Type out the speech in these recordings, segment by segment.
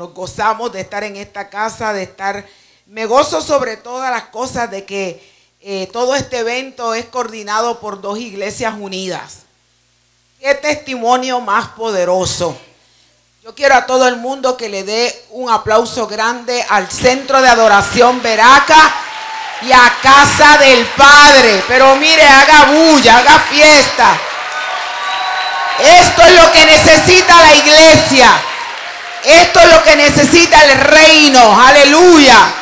Nos gozamos de estar en esta casa, de estar... Me gozo sobre todas las cosas de que eh, todo este evento es coordinado por dos iglesias unidas. Qué testimonio más poderoso. Yo quiero a todo el mundo que le dé un aplauso grande al Centro de Adoración Veraca y a Casa del Padre. Pero mire, haga bulla, haga fiesta. Esto es lo que necesita la iglesia. Esto es lo que necesita el reino. Aleluya.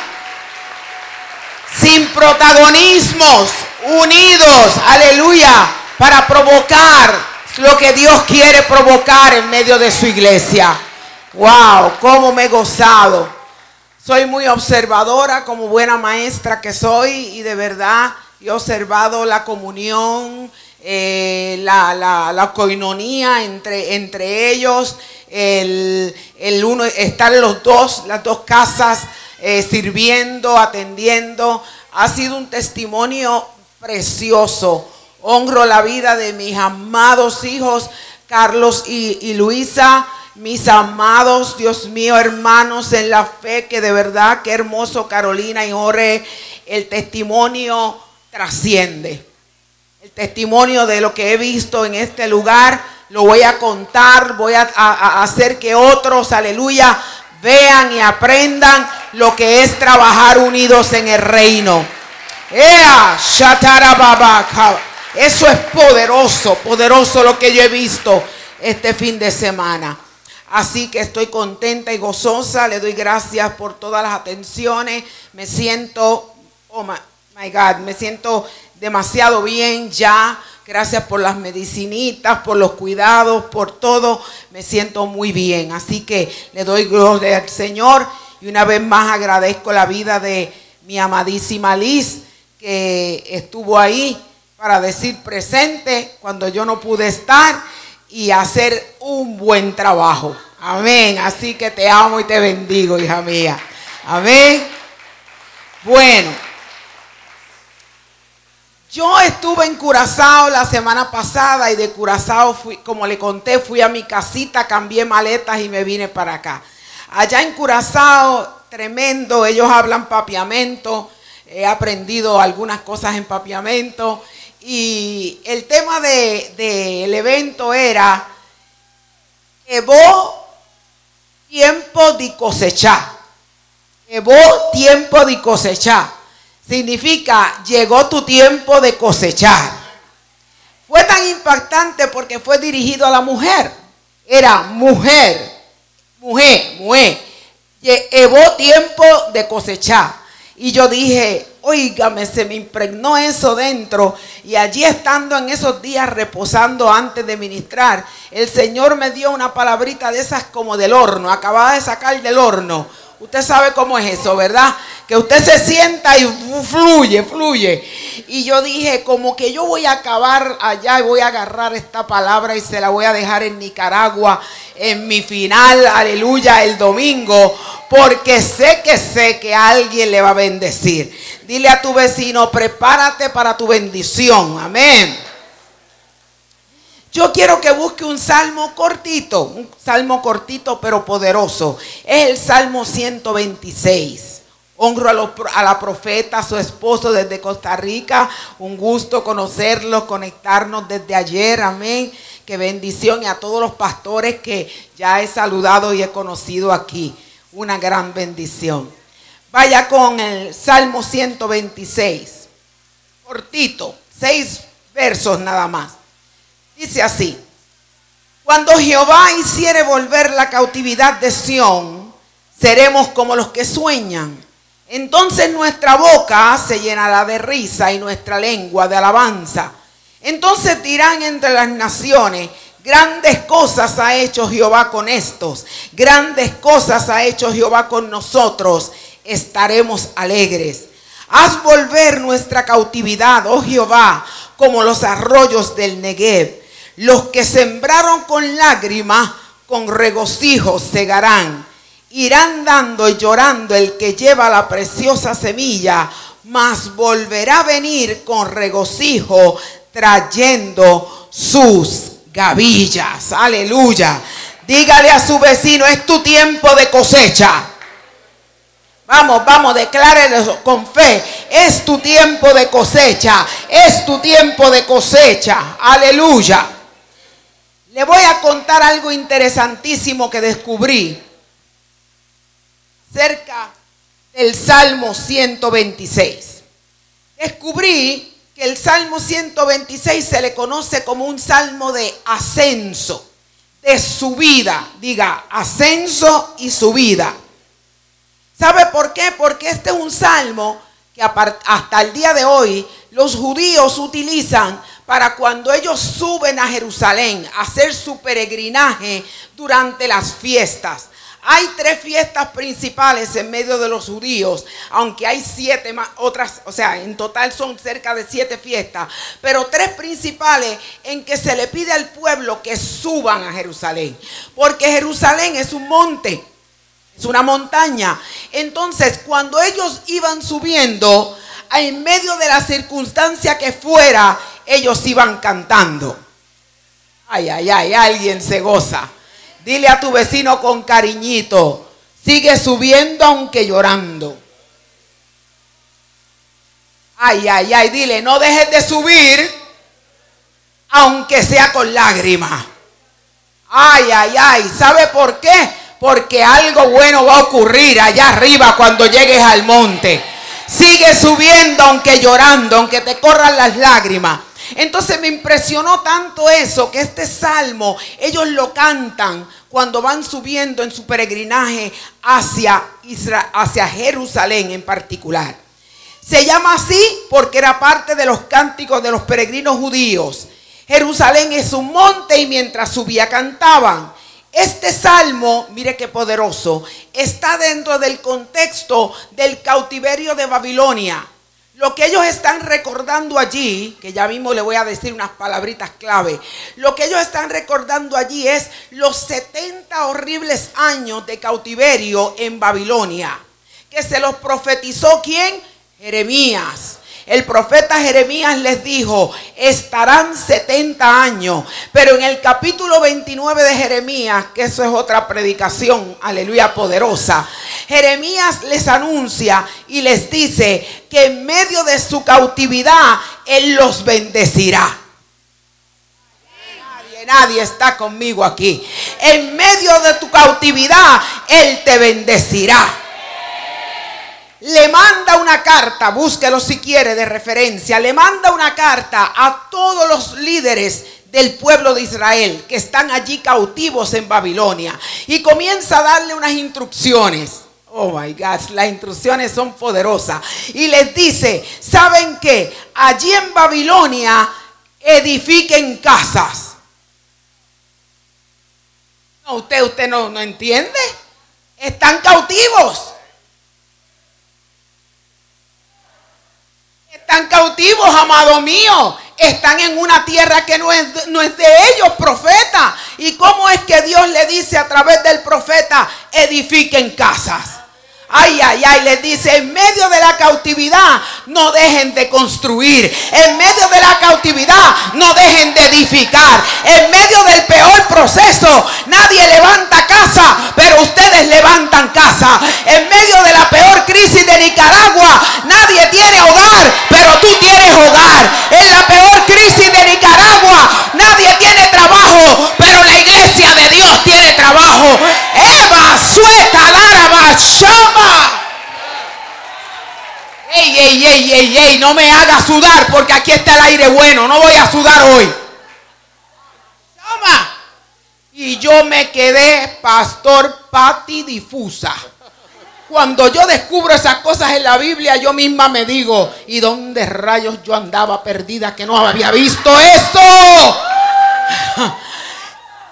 Sin protagonismos, unidos. Aleluya. Para provocar lo que Dios quiere provocar en medio de su iglesia. Wow, cómo me he gozado. Soy muy observadora como buena maestra que soy y de verdad he observado la comunión, eh, la, la, coinonía entre, entre ellos, el, uno, estar los dos, las dos casas eh, sirviendo, atendiendo. Ha sido un testimonio precioso. Honro la vida de mis amados hijos, Carlos y, y Luisa mis amados, Dios mío, hermanos en la fe, que de verdad, qué hermoso Carolina y Jorge, el testimonio trasciende. El testimonio de lo que he visto en este lugar lo voy a contar, voy a, hacer que otros, aleluya, vean y aprendan lo que es trabajar unidos en el reino. Eso es poderoso, poderoso lo que yo he visto este fin de semana. Así que estoy contenta y gozosa. Le doy gracias por todas las atenciones. Me siento, oh my God, me siento demasiado bien ya. Gracias por las medicinitas, por los cuidados, por todo. Me siento muy bien. Así que le doy gloria al Señor. Y una vez más agradezco la vida de mi amadísima Liz, que estuvo ahí para decir presente cuando yo no pude estar y hacer un buen trabajo. Amén. Así que te amo y te bendigo, hija mía. Amén. Bueno. Yo estuve en Curazao la semana pasada y de Curazao, fui, como le conté, fui a mi casita, cambié maletas y me vine para acá. Allá en Curazao, tremendo, ellos hablan papiamento, he aprendido algunas cosas en papiamento y el tema del de, evento era Evo tiempo de cosechar. Evo tiempo de cosechar. Significa, llegó tu tiempo de cosechar. Fue tan impactante porque fue dirigido a la mujer. Era mujer, mujer, mujer. Llevó tiempo de cosechar. Y yo dije, oígame, se me impregnó eso dentro. Y allí estando en esos días reposando antes de ministrar, el Señor me dio una palabrita de esas como del horno. Acababa de sacar del horno Usted sabe cómo es eso, ¿verdad? Que usted se sienta y fluye, fluye. Y yo dije, como que yo voy a acabar allá y voy a agarrar esta palabra y se la voy a dejar en Nicaragua en mi final, aleluya, el domingo, porque sé que sé que alguien le va a bendecir. Dile a tu vecino, prepárate para tu bendición. Amén. Yo quiero que busque un salmo cortito, un salmo cortito pero poderoso. Es el Salmo 126. Honro a, la profeta, a su esposo desde Costa Rica. Un gusto conocerlos, conectarnos desde ayer. Amén. Qué bendición. Y a todos los pastores que ya he saludado y he conocido aquí. Una gran bendición. Vaya con el Salmo 126. Cortito. Seis versos nada más. Dice así, cuando Jehová hiciere volver la cautividad de Sión, seremos como los que sueñan. Entonces nuestra boca se llenará de risa y nuestra lengua de alabanza. Entonces dirán entre las naciones, grandes cosas ha hecho Jehová con estos, grandes cosas ha hecho Jehová con nosotros, estaremos alegres. Haz volver nuestra cautividad, oh Jehová, como los arroyos del Negev. Los que sembraron con lágrimas, con regocijo segarán. Irán dando y llorando el que lleva la preciosa semilla, mas volverá a venir con regocijo trayendo sus gavillas. Aleluya. Dígale a su vecino, es tu tiempo de cosecha. Vamos, vamos, declárelo con fe. Es tu tiempo de cosecha. Es tu tiempo de cosecha. Aleluya. Le voy a contar algo interesantísimo que descubrí cerca del Salmo 126. Descubrí que el Salmo 126 se le conoce como un salmo de ascenso, de subida. Diga, ascenso y subida. ¿Sabe por qué? Porque este es un salmo que hasta el día de hoy los judíos utilizan para cuando ellos suben a Jerusalén a hacer su peregrinaje durante las fiestas. Hay tres fiestas principales en medio de los judíos, aunque hay siete más, otras, o sea, en total son cerca de siete fiestas, pero tres principales en que se le pide al pueblo que suban a Jerusalén, porque Jerusalén es un monte, es una montaña. Entonces, cuando ellos iban subiendo, en medio de la circunstancia que fuera, ellos iban cantando. Ay, ay, ay, alguien se goza. Dile a tu vecino con cariñito, sigue subiendo aunque llorando. Ay, ay, ay, dile, no dejes de subir aunque sea con lágrimas. Ay, ay, ay, ¿sabe por qué? Porque algo bueno va a ocurrir allá arriba cuando llegues al monte. Sigue subiendo aunque llorando, aunque te corran las lágrimas. Entonces me impresionó tanto eso que este salmo ellos lo cantan cuando van subiendo en su peregrinaje hacia, Jerusalén en particular. Se llama así porque era parte de los cánticos de los peregrinos judíos. Jerusalén es un monte y mientras subía cantaban. Este salmo, mire qué poderoso, está dentro del contexto del cautiverio de Babilonia. Lo que ellos están recordando allí, que ya mismo le voy a decir unas palabritas clave, lo que ellos están recordando allí es los 70 horribles años de cautiverio en Babilonia, que se los profetizó quién? Jeremías. El profeta Jeremías les dijo, estarán 70 años. Pero en el capítulo 29 de Jeremías, que eso es otra predicación, aleluya, poderosa, Jeremías les anuncia y les dice que en medio de su cautividad, Él los bendecirá. Nadie, está conmigo aquí. En medio de tu cautividad, Él te bendecirá le manda una carta, búsquelo si quiere de referencia, le manda una carta a todos los líderes del pueblo de Israel que están allí cautivos en Babilonia y comienza a darle unas instrucciones. Oh my God, las instrucciones son poderosas. Y les dice, ¿saben qué? Allí en Babilonia edifiquen casas. No, usted, usted no, no entiende. Están cautivos. Están cautivos, amado mío. Están en una tierra que no es, no es de ellos, profeta. ¿Y cómo es que Dios le dice a través del profeta, edifiquen casas? Ay, ay, ay, les dice, en medio de la cautividad no dejen de construir. En medio de la cautividad no dejen de edificar. En medio del peor proceso nadie levanta casa, pero ustedes levantan casa. En medio de la peor crisis de Nicaragua nadie tiene hogar, pero tú tienes hogar. En la peor crisis de Nicaragua nadie tiene trabajo, pero la iglesia de Dios tiene trabajo. Eva, sueta, shama. Ey, ey, ey, ey, ey, no me haga sudar porque aquí está el aire bueno. No voy a sudar hoy. Toma. Y yo me quedé pastor pati difusa. Cuando yo descubro esas cosas en la Biblia, yo misma me digo, ¿y dónde rayos yo andaba perdida que no había visto eso?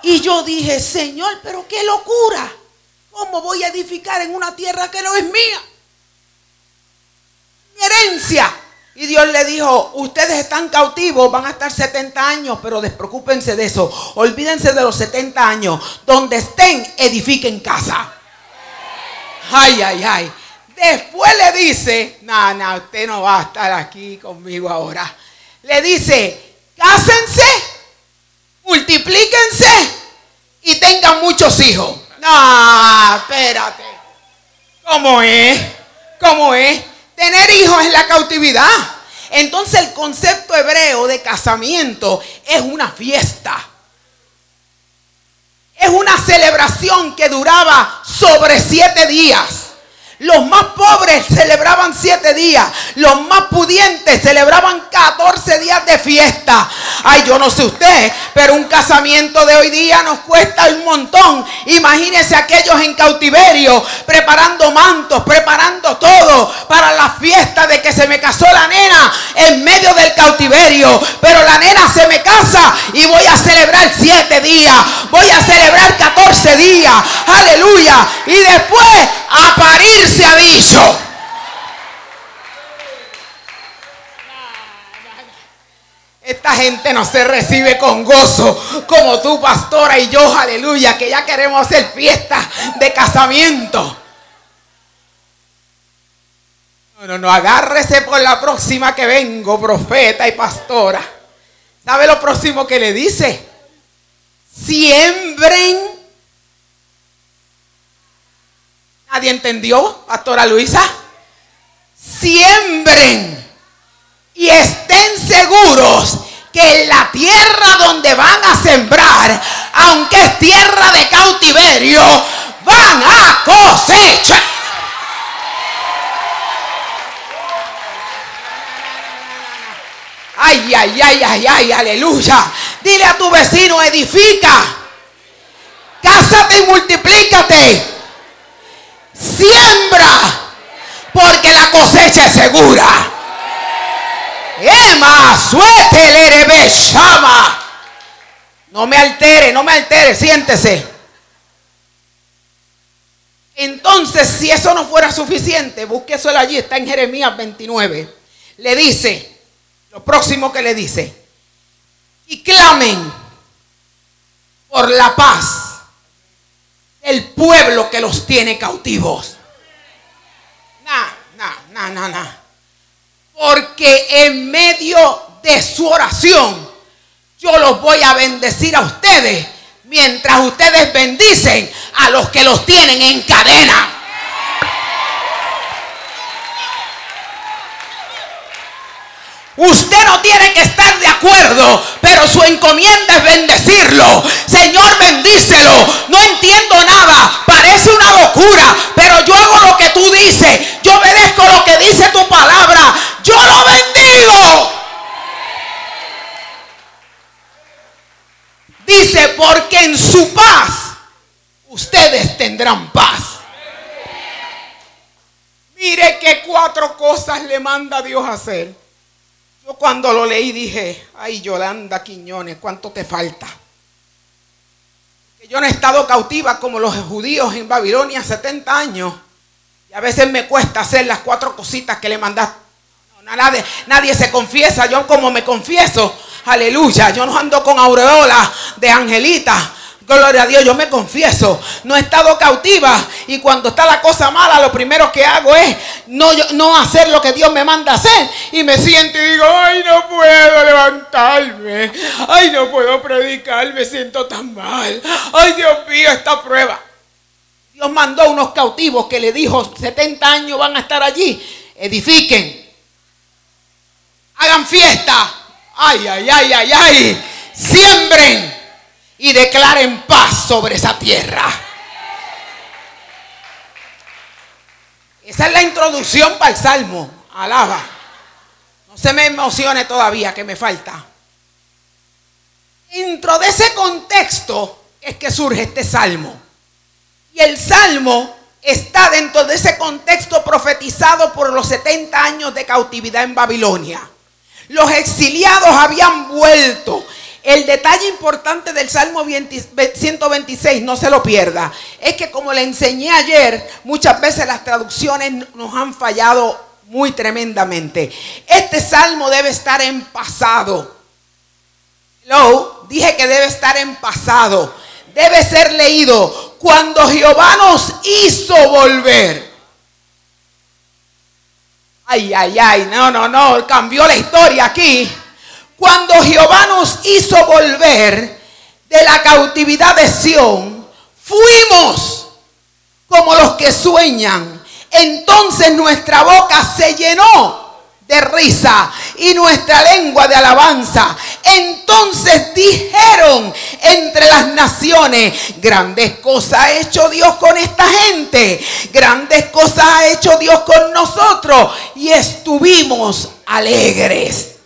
Y yo dije, Señor, pero qué locura. ¿Cómo voy a edificar en una tierra que no es mía? Mi herencia. Y Dios le dijo, ustedes están cautivos, van a estar 70 años, pero despreocúpense de eso. Olvídense de los 70 años. Donde estén, edifiquen casa. Ay, ay, ay. Después le dice, no, no, usted no va a estar aquí conmigo ahora. Le dice, cásense, multiplíquense y tengan muchos hijos. No, espérate. ¿Cómo es? ¿Cómo es? Tener hijos en la cautividad. Entonces el concepto hebreo de casamiento es una fiesta. Es una celebración que duraba sobre siete días. Los más pobres celebraban siete días. Los más pudientes celebraban 14 días de fiesta. Ay, yo no sé usted, pero un casamiento de hoy día nos cuesta un montón. Imagínense aquellos en cautiverio, preparando mantos, preparando todo para la fiesta de que se me casó la nena en medio del cautiverio. Pero la nena se me casa y voy a celebrar siete días. Voy a celebrar 14 días. Aleluya. Y después a parir se ha dicho. Esta gente no se recibe con gozo como tú, pastora, y yo, aleluya, que ya queremos hacer fiesta de casamiento. No, no, no, agárrese por la próxima que vengo, profeta y pastora. ¿Sabe lo próximo que le dice? Siembren ¿Nadie entendió, pastora Luisa? Siembren y estén seguros que en la tierra donde van a sembrar, aunque es tierra de cautiverio, van a cosechar. Ay, ay, ay, ay, ay, aleluya. Dile a tu vecino, edifica. Cásate y multiplícate siembra, porque la cosecha es segura. Emma, suete llama. No me altere, no me altere, siéntese. Entonces, si eso no fuera suficiente, busque eso allí, está en Jeremías 29. Le dice, lo próximo que le dice, y clamen por la paz el pueblo que los tiene cautivos. No, no, no, no, Porque en medio de su oración, yo los voy a bendecir a ustedes mientras ustedes bendicen a los que los tienen en cadena. Usted no tiene que estar de acuerdo, pero su encomienda es bendecirlo. Señor, bendícelo. No entiendo nada, parece una locura, pero yo hago lo que tú dices. Yo obedezco lo que dice tu palabra. Yo lo bendigo. Dice, porque en su paz ustedes tendrán paz. Mire qué cuatro cosas le manda Dios a hacer. Yo cuando lo leí dije, ay Yolanda Quiñones, ¿cuánto te falta? Que yo no he estado cautiva como los judíos en Babilonia 70 años. Y a veces me cuesta hacer las cuatro cositas que le mandaste. nadie, nadie se confiesa, yo como me confieso, aleluya, yo no ando con aureola de angelita, Gloria a Dios, yo me confieso, no he estado cautiva y cuando está la cosa mala, lo primero que hago es no, no hacer lo que Dios me manda hacer y me siento y digo, ay, no puedo levantarme, ay, no puedo predicar, me siento tan mal, ay, Dios mío, esta prueba. Dios mandó unos cautivos que le dijo, 70 años van a estar allí, edifiquen, hagan fiesta, ay, ay, ay, ay, ay, siembren y declaren paz sobre esa tierra. Esa es la introducción para el salmo. Alaba. No se me emocione todavía que me falta. Dentro de ese contexto es que surge este salmo. Y el salmo está dentro de ese contexto profetizado por los 70 años de cautividad en Babilonia. Los exiliados habían vuelto el detalle importante del Salmo 126, no se lo pierda, es que como le enseñé ayer, muchas veces las traducciones nos han fallado muy tremendamente. Este salmo debe estar en pasado. Dije que debe estar en pasado. Debe ser leído cuando Jehová nos hizo volver. Ay, ay, ay, no, no, no, cambió la historia aquí. Cuando Jehová nos hizo volver de la cautividad de Sión, fuimos como los que sueñan. Entonces nuestra boca se llenó de risa y nuestra lengua de alabanza. Entonces dijeron entre las naciones, grandes cosas ha hecho Dios con esta gente, grandes cosas ha hecho Dios con nosotros y estuvimos alegres.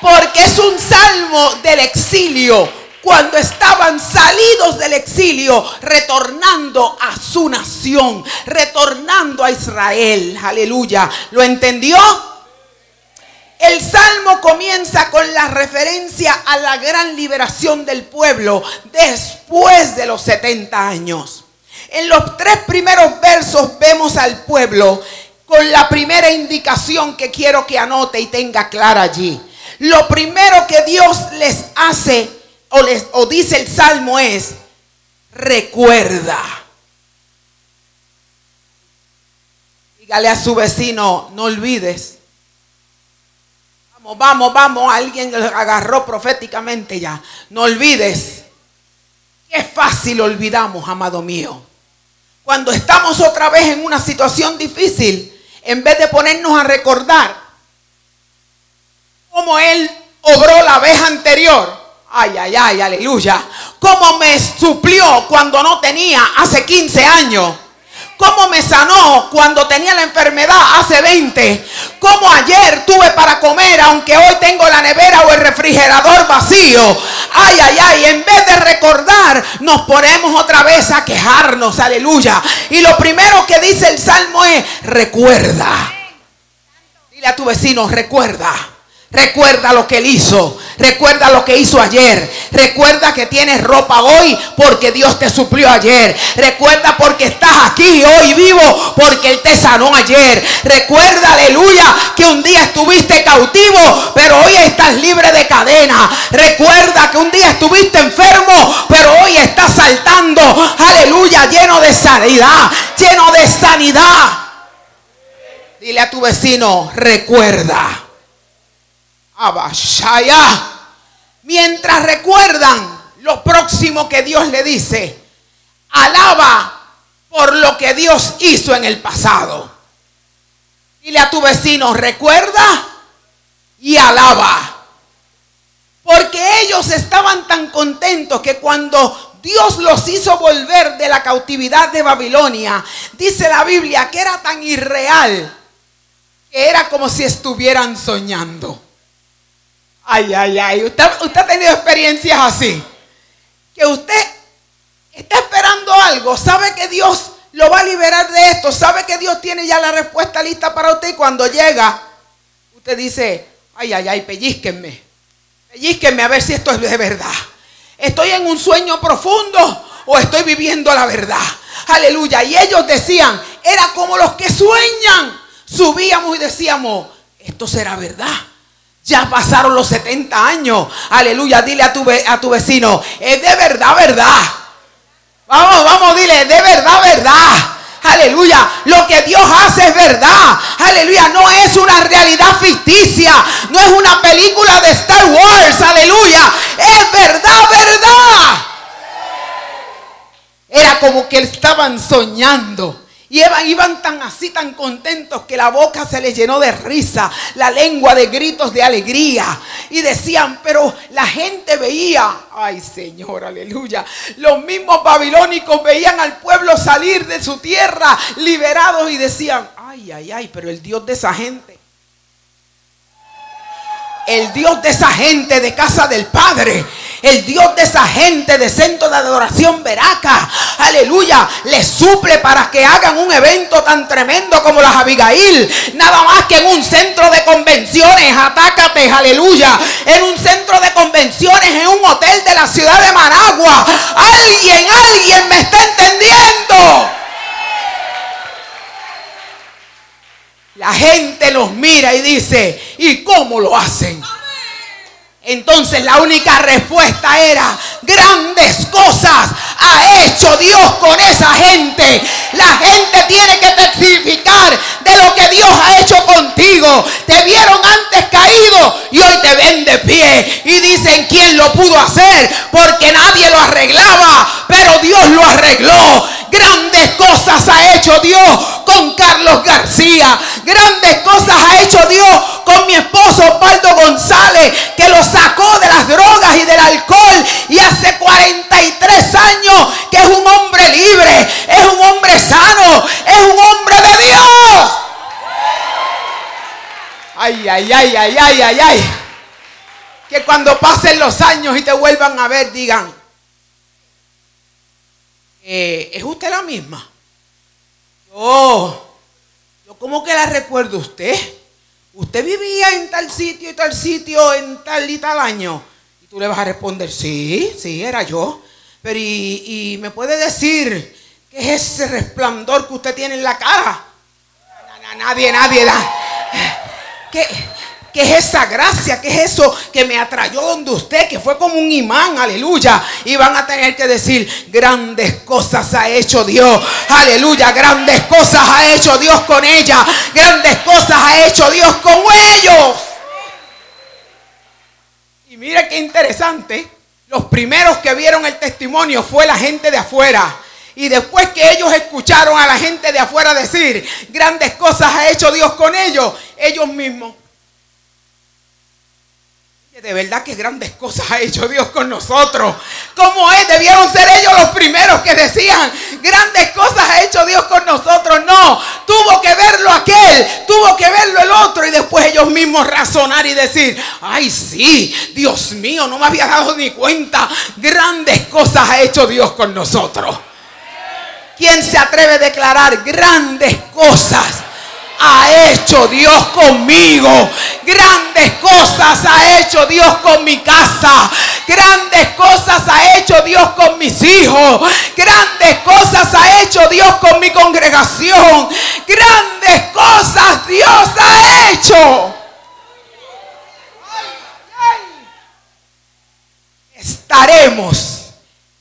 Porque es un salmo del exilio cuando estaban salidos del exilio, retornando a su nación, retornando a Israel. Aleluya. ¿Lo entendió? El salmo comienza con la referencia a la gran liberación del pueblo después de los 70 años. En los tres primeros versos vemos al pueblo con la primera indicación que quiero que anote y tenga clara allí. Lo primero que Dios les hace o, dice el salmo es, recuerda. Dígale a su vecino, no olvides. Vamos, vamos, vamos, alguien agarró proféticamente ya. No olvides. Qué fácil olvidamos, amado mío. Cuando estamos otra vez en una situación difícil, en vez de ponernos a recordar cómo Él obró la vez anterior, Ay, ay, ay, aleluya. Cómo me suplió cuando no tenía hace 15 años. Cómo me sanó cuando tenía la enfermedad hace 20. Cómo ayer tuve para comer aunque hoy tengo la nevera o el refrigerador vacío. Ay, ay, ay. En vez de recordar, nos ponemos otra vez a quejarnos. Aleluya. Y lo primero que dice el salmo es, recuerda. Dile a tu vecino, recuerda. Recuerda lo que él hizo. Recuerda lo que hizo ayer. Recuerda que tienes ropa hoy porque Dios te suplió ayer. Recuerda porque estás aquí hoy vivo porque Él te sanó ayer. Recuerda, aleluya, que un día estuviste cautivo, pero hoy estás libre de cadena. Recuerda que un día estuviste enfermo, pero hoy estás saltando. Aleluya, lleno de sanidad. Lleno de sanidad. Dile a tu vecino, recuerda. Abashaya. Mientras recuerdan lo próximo que Dios le dice, alaba por lo que Dios hizo en el pasado. Dile a tu vecino, recuerda y alaba. Porque ellos estaban tan contentos que cuando Dios los hizo volver de la cautividad de Babilonia, dice la Biblia que era tan irreal que era como si estuvieran soñando. Ay, ay, ay. Usted, ha tenido experiencias así. Que usted está esperando algo, sabe que Dios lo va a liberar de esto, sabe que Dios tiene ya la respuesta lista para usted y cuando llega, usted dice, ay, ay, ay, pellizquenme, pellizquenme a ver si esto es de verdad. ¿Estoy en un sueño profundo o estoy viviendo la verdad? Aleluya. Y ellos decían, era como los que sueñan. Subíamos y decíamos, esto será verdad. Ya pasaron los 70 años. Aleluya. Dile a tu, a tu vecino, es de verdad, verdad. Vamos, vamos, dile, de verdad, verdad. Aleluya. Lo que Dios hace es verdad. Aleluya. No es una realidad ficticia. No es una película de Star Wars. Aleluya. Es verdad, verdad. Era como que estaban soñando. Y iban, tan así, tan contentos que la boca se les llenó de risa, la lengua de gritos de alegría. Y decían, pero la gente veía, ay Señor, aleluya. Los mismos babilónicos veían al pueblo salir de su tierra liberados y decían, ay, ay, ay, pero el Dios de esa gente el Dios de esa gente de casa del Padre, el Dios de esa gente de centro de adoración Veraca, aleluya, les suple para que hagan un evento tan tremendo como las Abigail, nada más que en un centro de convenciones, atácate, aleluya, en un centro de convenciones, en un hotel de la ciudad de Managua. Alguien, alguien me está entendiendo. La gente los mira y dice, ¿y cómo lo hacen? Entonces la única respuesta era, grandes cosas ha hecho Dios con esa gente. La gente tiene que testificar de lo que Dios ha hecho contigo. Te vieron antes caído y hoy te ven de pie y dicen quién lo pudo hacer, porque nadie lo arreglaba, pero Dios lo arregló. Grandes cosas ha hecho Dios con Carlos García. Grandes cosas ha hecho Dios con mi esposo Osvaldo González, que lo sacó de las drogas y del alcohol. Y hace 43 años que es un hombre libre, es un hombre sano, es un hombre de Dios. Ay, ay, ay, ay, ay, ay, ay. Que cuando pasen los años y te vuelvan a ver, digan, eh, ¿es usted la misma? Yo, yo como que la recuerdo usted. Usted vivía en tal sitio y tal sitio en tal y tal año. Y tú le vas a responder, sí, sí, era yo. Pero y, me puede decir qué es ese resplandor que usted tiene en la cara. Nadie, nadie da. ¿Qué? ¿Qué es esa gracia? ¿Qué es eso que me atrayó donde usted? Que fue como un imán, aleluya. Y van a tener que decir, grandes cosas ha hecho Dios. Aleluya, grandes cosas ha hecho Dios con ella. Grandes cosas ha hecho Dios con ellos. Y mire qué interesante. Los primeros que vieron el testimonio fue la gente de afuera. Y después que ellos escucharon a la gente de afuera decir, grandes cosas ha hecho Dios con ellos, ellos mismos de verdad que grandes cosas ha hecho Dios con nosotros. ¿Cómo es? Debieron ser ellos los primeros que decían, grandes cosas ha hecho Dios con nosotros. No, tuvo que verlo aquel, tuvo que verlo el otro y después ellos mismos razonar y decir, ay sí, Dios mío, no me había dado ni cuenta. Grandes cosas ha hecho Dios con nosotros. ¿Quién se atreve a declarar grandes cosas? Ha hecho Dios conmigo. Grandes cosas ha hecho Dios con mi casa. Grandes cosas ha hecho Dios con mis hijos. Grandes cosas ha hecho Dios con mi congregación. Grandes cosas Dios ha hecho. Estaremos,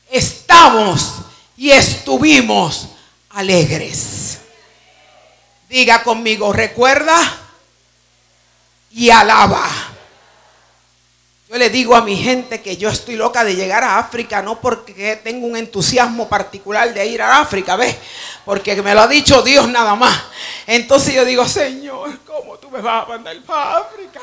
estamos y estuvimos alegres. Diga conmigo, recuerda y alaba. Yo le digo a mi gente que yo estoy loca de llegar a África, no porque tengo un entusiasmo particular de ir a África, ¿ves? Porque me lo ha dicho Dios nada más. Entonces yo digo, Señor, ¿cómo tú me vas a mandar para África?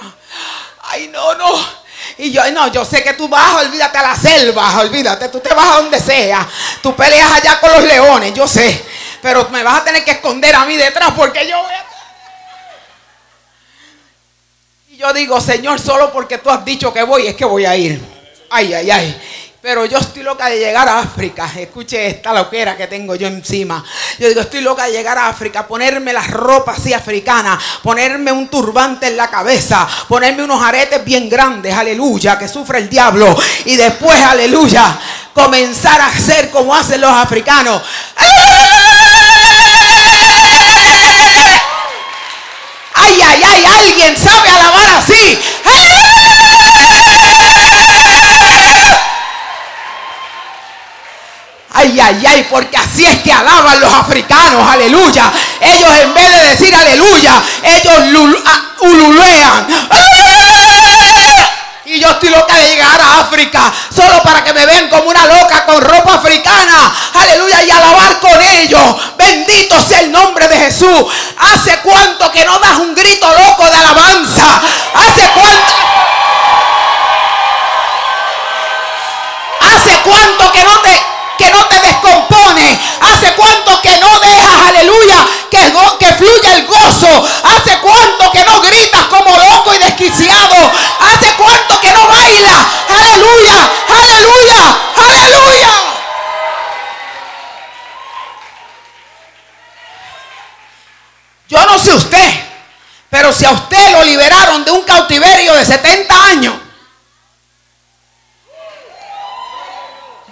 Ay, no, no. Y yo, no, yo sé que tú vas, olvídate a la selva, olvídate, tú te vas a donde sea. Tú peleas allá con los leones, yo sé. Pero me vas a tener que esconder a mí detrás porque yo voy a... Y yo digo, Señor, solo porque tú has dicho que voy, es que voy a ir. Ay, ay, ay. Pero yo estoy loca de llegar a África. Escuche esta loquera que tengo yo encima. Yo digo, estoy loca de llegar a África, ponerme las ropas así africanas, ponerme un turbante en la cabeza, ponerme unos aretes bien grandes, aleluya, que sufre el diablo. Y después, aleluya, comenzar a hacer como hacen los africanos. Ay, ay, ay, alguien sabe alabar así. Ay, ay, ay, porque así es que alaban los africanos, aleluya. Ellos en vez de decir aleluya, ellos ululean. Y yo estoy loca de llegar a África solo para que me vean como una loca con ropa africana. Aleluya. Y alabar con ellos. Bendito sea el nombre de Jesús. ¿Hace cuánto que no das un grito loco de alabanza? ¿Hace cuánto? ¿Hace cuánto que no te que no te descompone. Hace cuánto que no dejas, aleluya, que, que fluya el gozo. Hace cuánto que no gritas como loco y desquiciado. Hace cuánto que no bailas. Aleluya, aleluya, aleluya. Yo no sé usted, pero si a usted lo liberaron de un cautiverio de 70 años,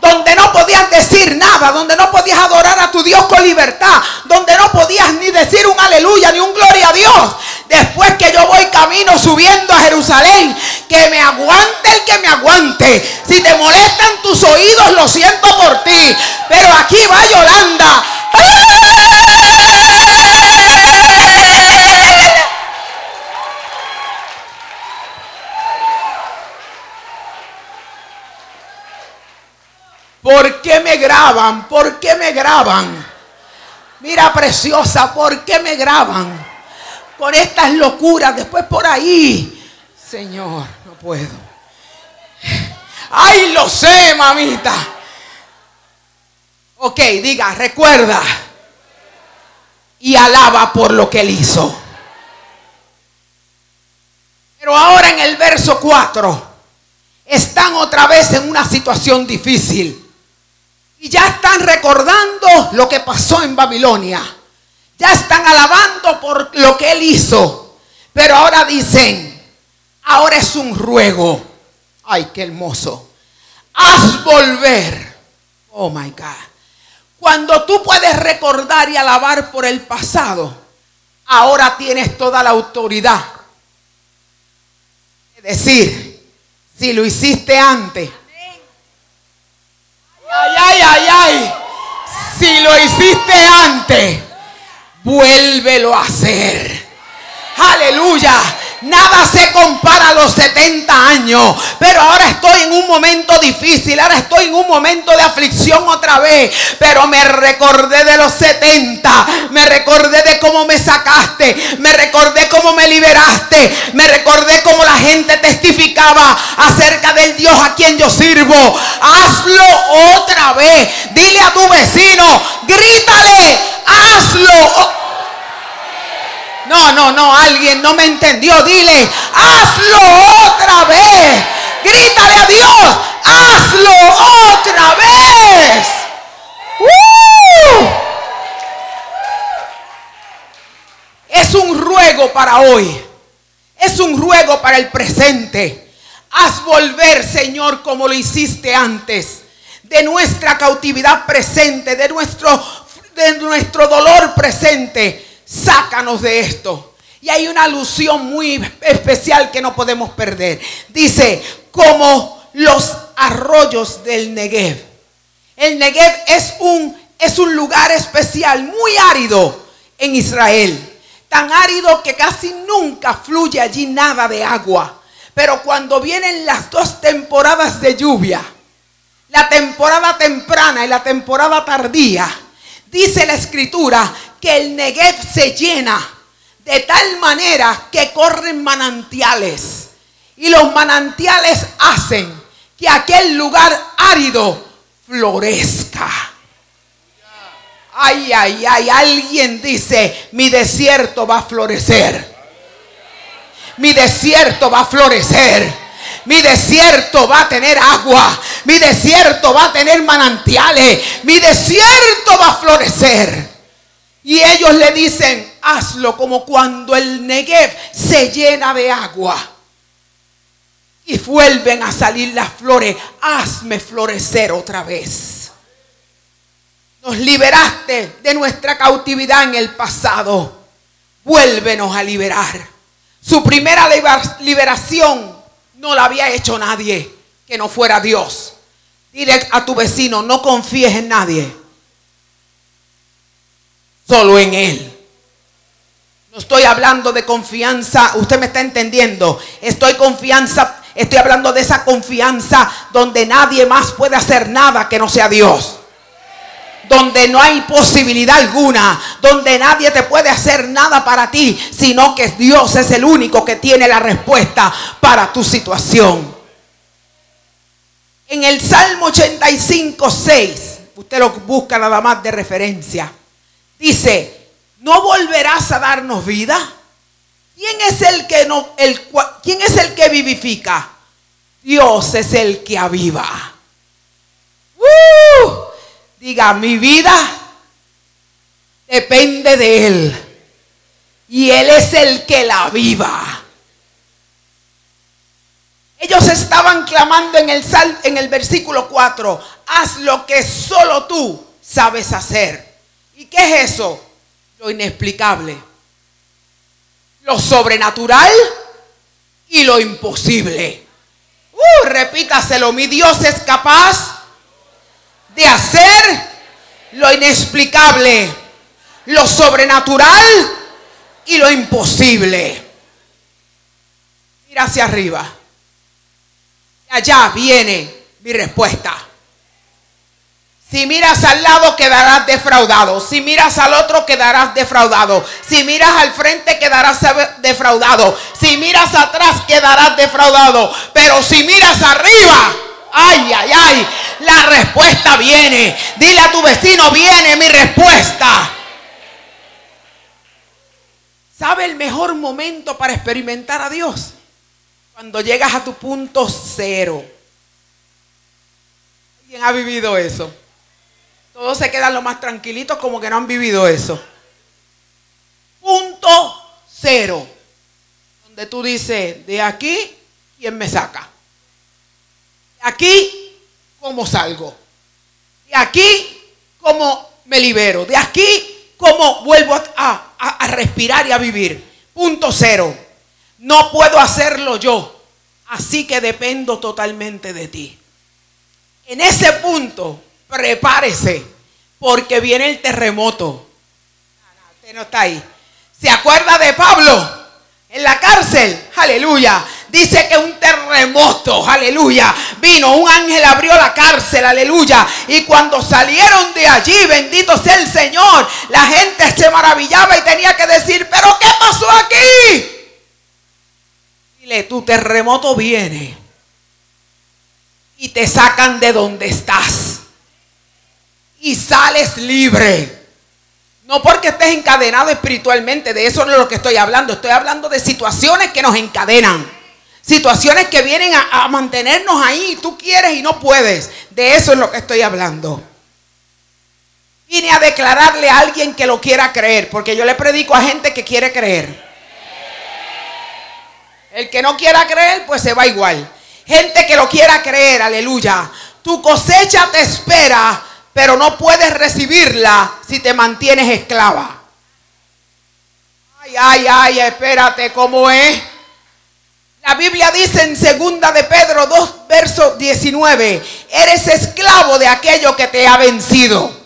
donde no podías decir nada, donde no podías adorar a tu Dios con libertad, donde no podías ni decir un aleluya ni un gloria a Dios. Después que yo voy camino subiendo a Jerusalén, que me aguante el que me aguante. Si te molestan tus oídos, lo siento por ti. Pero aquí va Yolanda. Qué me graban? ¿Por qué me graban? Mira, preciosa, ¿por qué me graban? Con estas locuras, después por ahí. Señor, no puedo. Ay, lo sé, mamita. Ok, diga, recuerda. Y alaba por lo que él hizo. Pero ahora en el verso 4 están otra vez en una situación difícil. Y ya están recordando lo que pasó en Babilonia. Ya están alabando por lo que él hizo. Pero ahora dicen, ahora es un ruego. Ay, qué hermoso. Haz volver. Oh, my God. Cuando tú puedes recordar y alabar por el pasado, ahora tienes toda la autoridad. Es decir, si lo hiciste antes, Ay, ay, ay, ay. Si lo hiciste antes, vuélvelo a hacer. Aleluya. Nada se compara a los 70 años. Pero ahora estoy en un momento difícil. Ahora estoy en un momento de aflicción otra vez. Pero me recordé de los 70. Me recordé de cómo me sacaste. Me recordé cómo me liberaste. Me recordé cómo la gente testificaba acerca del Dios a quien yo sirvo. Hazlo otra vez. Dile a tu vecino. Grítale. Hazlo. No, no, no, alguien no me entendió. Dile, hazlo otra vez. Grítale a Dios, hazlo otra vez. Es un ruego para hoy. Es un ruego para el presente. Haz volver, Señor, como lo hiciste antes. De nuestra cautividad presente, de nuestro, de nuestro dolor presente sácanos de esto. Y hay una alusión muy especial que no podemos perder. Dice, como los arroyos del Negev. El Negev es un, es un lugar especial, muy árido en Israel. Tan árido que casi nunca fluye allí nada de agua. Pero cuando vienen las dos temporadas de lluvia, la temporada temprana y la temporada tardía, dice la escritura que el Negev se llena de tal manera que corren manantiales. Y los manantiales hacen que aquel lugar árido florezca. Ay, ay, ay, alguien dice, mi desierto va a florecer. Mi desierto va a florecer. Mi desierto va a tener agua. Mi desierto va a tener manantiales. Mi desierto va a florecer. Y ellos le dicen, hazlo como cuando el Negev se llena de agua. Y vuelven a salir las flores. Hazme florecer otra vez. Nos liberaste de nuestra cautividad en el pasado. Vuélvenos a liberar. Su primera liberación no la había hecho nadie que no fuera Dios. Dile a tu vecino, no confíes en nadie. Solo en Él. No estoy hablando de confianza, usted me está entendiendo. Estoy confianza, estoy hablando de esa confianza donde nadie más puede hacer nada que no sea Dios donde no hay posibilidad alguna, donde nadie te puede hacer nada para ti, sino que Dios es el único que tiene la respuesta para tu situación. En el Salmo 85, 6, usted lo busca nada más de referencia, dice, ¿no volverás a darnos vida? ¿Quién es el que no, el, quién es el que vivifica? Dios es el que aviva. ¡Uh! Diga, mi vida depende de Él. Y Él es el que la viva. Ellos estaban clamando en el, sal, en el versículo 4, haz lo que solo tú sabes hacer. ¿Y qué es eso? Lo inexplicable, lo sobrenatural y lo imposible. Uh, repítaselo, mi Dios es capaz de hacer lo inexplicable, lo sobrenatural y lo imposible. Mira hacia arriba. Allá viene mi respuesta. Si miras al lado quedarás defraudado. Si miras al otro quedarás defraudado. Si miras al frente quedarás defraudado. Si miras atrás quedarás defraudado. Pero si miras arriba, ay, ay, ay, la respuesta viene. Dile a tu vecino, viene mi respuesta. ¿Sabe el mejor momento para experimentar a Dios? Cuando llegas a tu punto cero. ¿Quién ha vivido eso? Todos se quedan lo más tranquilitos como que no han vivido eso. Punto cero. Donde tú dices, de aquí, ¿quién me saca? De aquí, ¿cómo salgo? De aquí, ¿cómo me libero? De aquí, ¿cómo vuelvo a, a respirar y a vivir? Punto cero. No puedo hacerlo yo. Así que dependo totalmente de ti. En ese punto prepárese, porque viene el terremoto. Usted no está ahí. ¿Se acuerda de Pablo? En la cárcel, aleluya. Dice que un terremoto, aleluya. Vino, un ángel abrió la cárcel, aleluya. Y cuando salieron de allí, bendito sea el Señor, la gente se maravillaba y tenía que decir, pero ¿qué pasó aquí? Dile, tu terremoto viene y te sacan de donde estás. Y sales libre. No porque estés encadenado espiritualmente, de eso no es lo que estoy hablando. Estoy hablando de situaciones que nos encadenan. Situaciones que vienen a, mantenernos ahí. Tú quieres y no puedes. De eso es lo que estoy hablando. Vine a declararle a alguien que lo quiera creer, porque yo le predico a gente que quiere creer. El que no quiera creer, pues se va igual. Gente que lo quiera creer, aleluya. Tu cosecha te espera, pero no puedes recibirla si te mantienes esclava. Ay, ay, ay, espérate, ¿cómo es? La Biblia dice en segunda de Pedro 2, verso 19, eres esclavo de aquello que te ha vencido.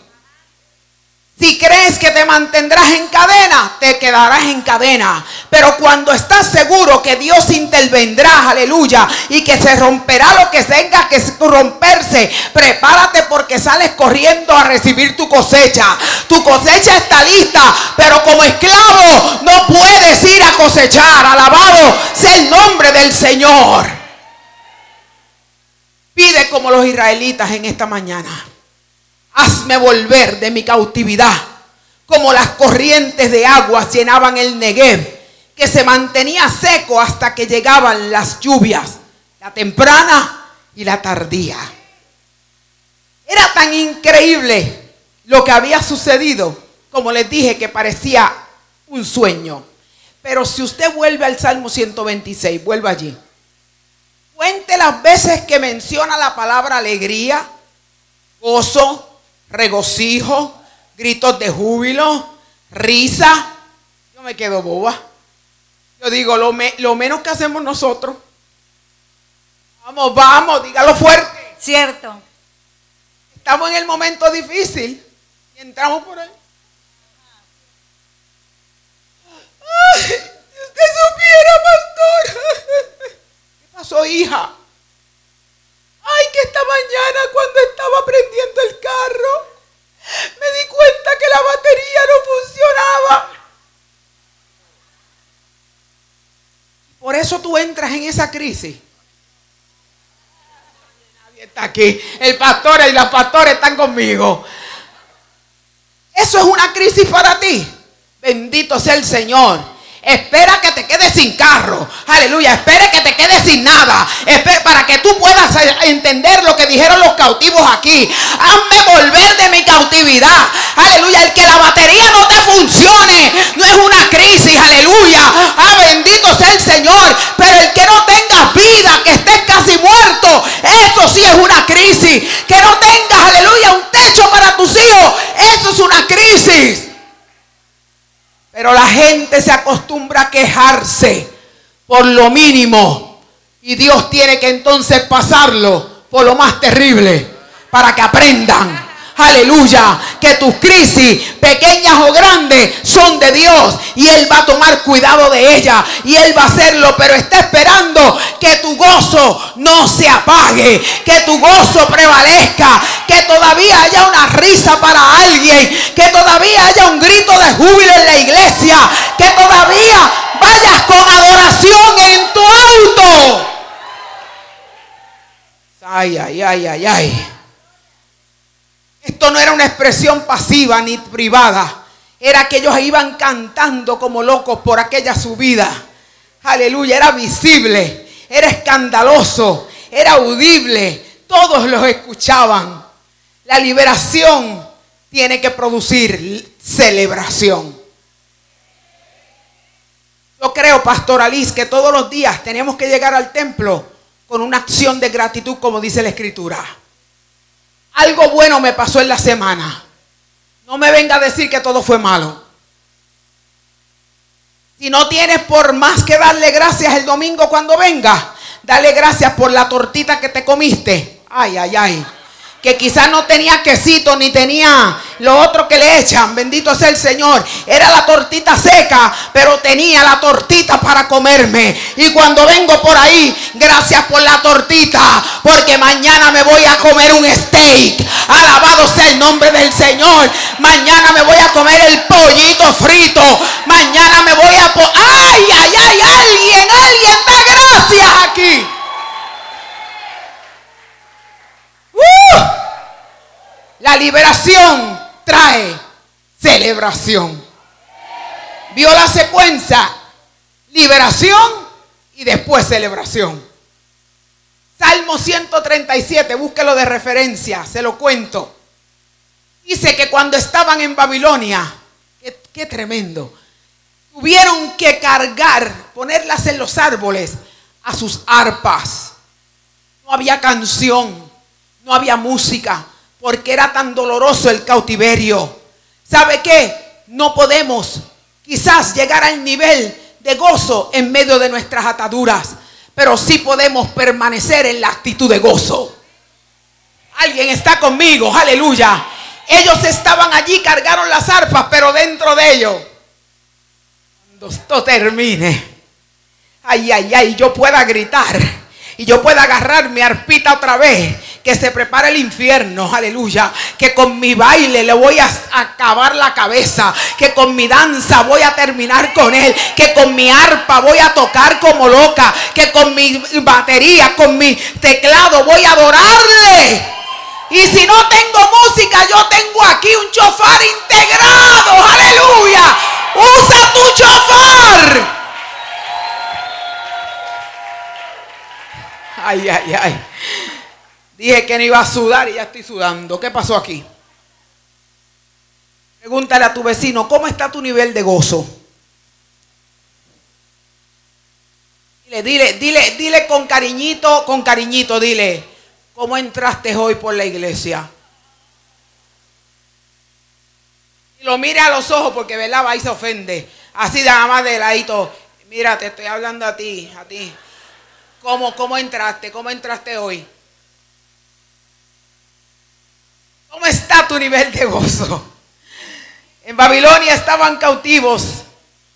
Si crees que te mantendrás en cadena, te quedarás en cadena. Pero cuando estás seguro que Dios intervendrá, aleluya, y que se romperá lo que tenga que romperse, prepárate porque sales corriendo a recibir tu cosecha. Tu cosecha está lista, pero como esclavo no puedes ir a cosechar. Alabado sea el nombre del Señor. Pide como los israelitas en esta mañana hazme volver de mi cautividad, como las corrientes de agua llenaban el Negev, que se mantenía seco hasta que llegaban las lluvias, la temprana y la tardía. Era tan increíble lo que había sucedido, como les dije, que parecía un sueño. Pero si usted vuelve al Salmo 126, vuelva allí. Cuente las veces que menciona la palabra alegría, gozo, regocijo, gritos de júbilo, risa. Yo me quedo boba. Yo digo, lo, lo menos que hacemos nosotros. Vamos, vamos, dígalo fuerte. Cierto. Estamos en el momento difícil y entramos por ahí. Ay, si usted supiera, pastor. ¿Qué pasó, hija? Ay, que esta mañana cuando estaba prendiendo el carro, me di cuenta que la batería no funcionaba. Por eso tú entras en esa crisis. Nadie está aquí. El pastor y la pastora están conmigo. Eso es una crisis para ti. Bendito sea el Señor. Espera que te quedes sin carro. Aleluya. Espera que te quedes sin nada. para que tú puedas entender lo que dijeron los cautivos aquí. Hazme volver de mi cautividad. Aleluya. El que la batería no te funcione no es una crisis. Aleluya. Ah, bendito sea el Señor. Pero el que no tengas vida, que estés casi muerto, eso sí es una crisis. Que no tengas, aleluya, un techo para tus hijos, eso es una crisis. Pero la gente se acostumbra a quejarse por lo mínimo. Y Dios tiene que entonces pasarlo por lo más terrible para que aprendan. Aleluya, que tus crisis, pequeñas o grandes, son de Dios. Y Él va a tomar cuidado de ellas y Él va a hacerlo, pero está esperando que tu gozo no se apague, que tu gozo prevalezca, que todavía haya una risa para alguien, que todavía haya un grito de júbilo en la iglesia, que todavía vayas con adoración en tu auto. Ay, ay, ay, ay, ay. Esto no era una expresión pasiva ni privada. Era que ellos iban cantando como locos por aquella subida. Aleluya, era visible, era escandaloso, era audible. Todos los escuchaban. La liberación tiene que producir celebración. Yo creo, Pastor Alice, que todos los días tenemos que llegar al templo con una acción de gratitud, como dice la Escritura. Algo bueno me pasó en la semana. No me venga a decir que todo fue malo. Si no tienes por más que darle gracias el domingo cuando venga, dale gracias por la tortita que te comiste. Ay, ay, ay que quizás no tenía quesito ni tenía lo otro que le echan, bendito sea el Señor. Era la tortita seca, pero tenía la tortita para comerme. Y cuando vengo por ahí, gracias por la tortita, porque mañana me voy a comer un steak. Alabado sea el nombre del Señor. Mañana me voy a comer el pollito frito. Mañana me voy a... ¡Ay, ay, ay! Alguien, alguien da gracias aquí. La liberación trae celebración. Vio la secuencia, liberación y después celebración. Salmo 137, búsquelo de referencia, se lo cuento. Dice que cuando estaban en Babilonia, qué, qué tremendo, tuvieron que cargar, ponerlas en los árboles a sus arpas. No había canción, no había música, porque era tan doloroso el cautiverio. ¿Sabe qué? No podemos quizás llegar al nivel de gozo en medio de nuestras ataduras, pero sí podemos permanecer en la actitud de gozo. Alguien está conmigo, aleluya. Ellos estaban allí, cargaron las arpas, pero dentro de ellos, cuando esto termine, ay, ay, ay, yo pueda gritar y yo pueda agarrar mi arpita otra vez que se prepare el infierno, aleluya, que con mi baile le voy a acabar la cabeza, que con mi danza voy a terminar con él, que con mi arpa voy a tocar como loca, que con mi batería, con mi teclado voy a adorarle. Y si no tengo música, yo tengo aquí un chofar integrado, aleluya. Usa tu chofar. Ay, ay, ay. Dije que no iba a sudar y ya estoy sudando. ¿Qué pasó aquí? Pregúntale a tu vecino, ¿cómo está tu nivel de gozo? Dile, dile, dile, dile con cariñito, con cariñito, dile, ¿cómo entraste hoy por la iglesia? Y lo mire a los ojos porque velaba y se ofende. Así de nada más de ladito. Mira, te estoy hablando a ti, a ti. ¿Cómo, cómo entraste? ¿Cómo entraste hoy? ¿Cómo está tu nivel de gozo? En Babilonia estaban cautivos.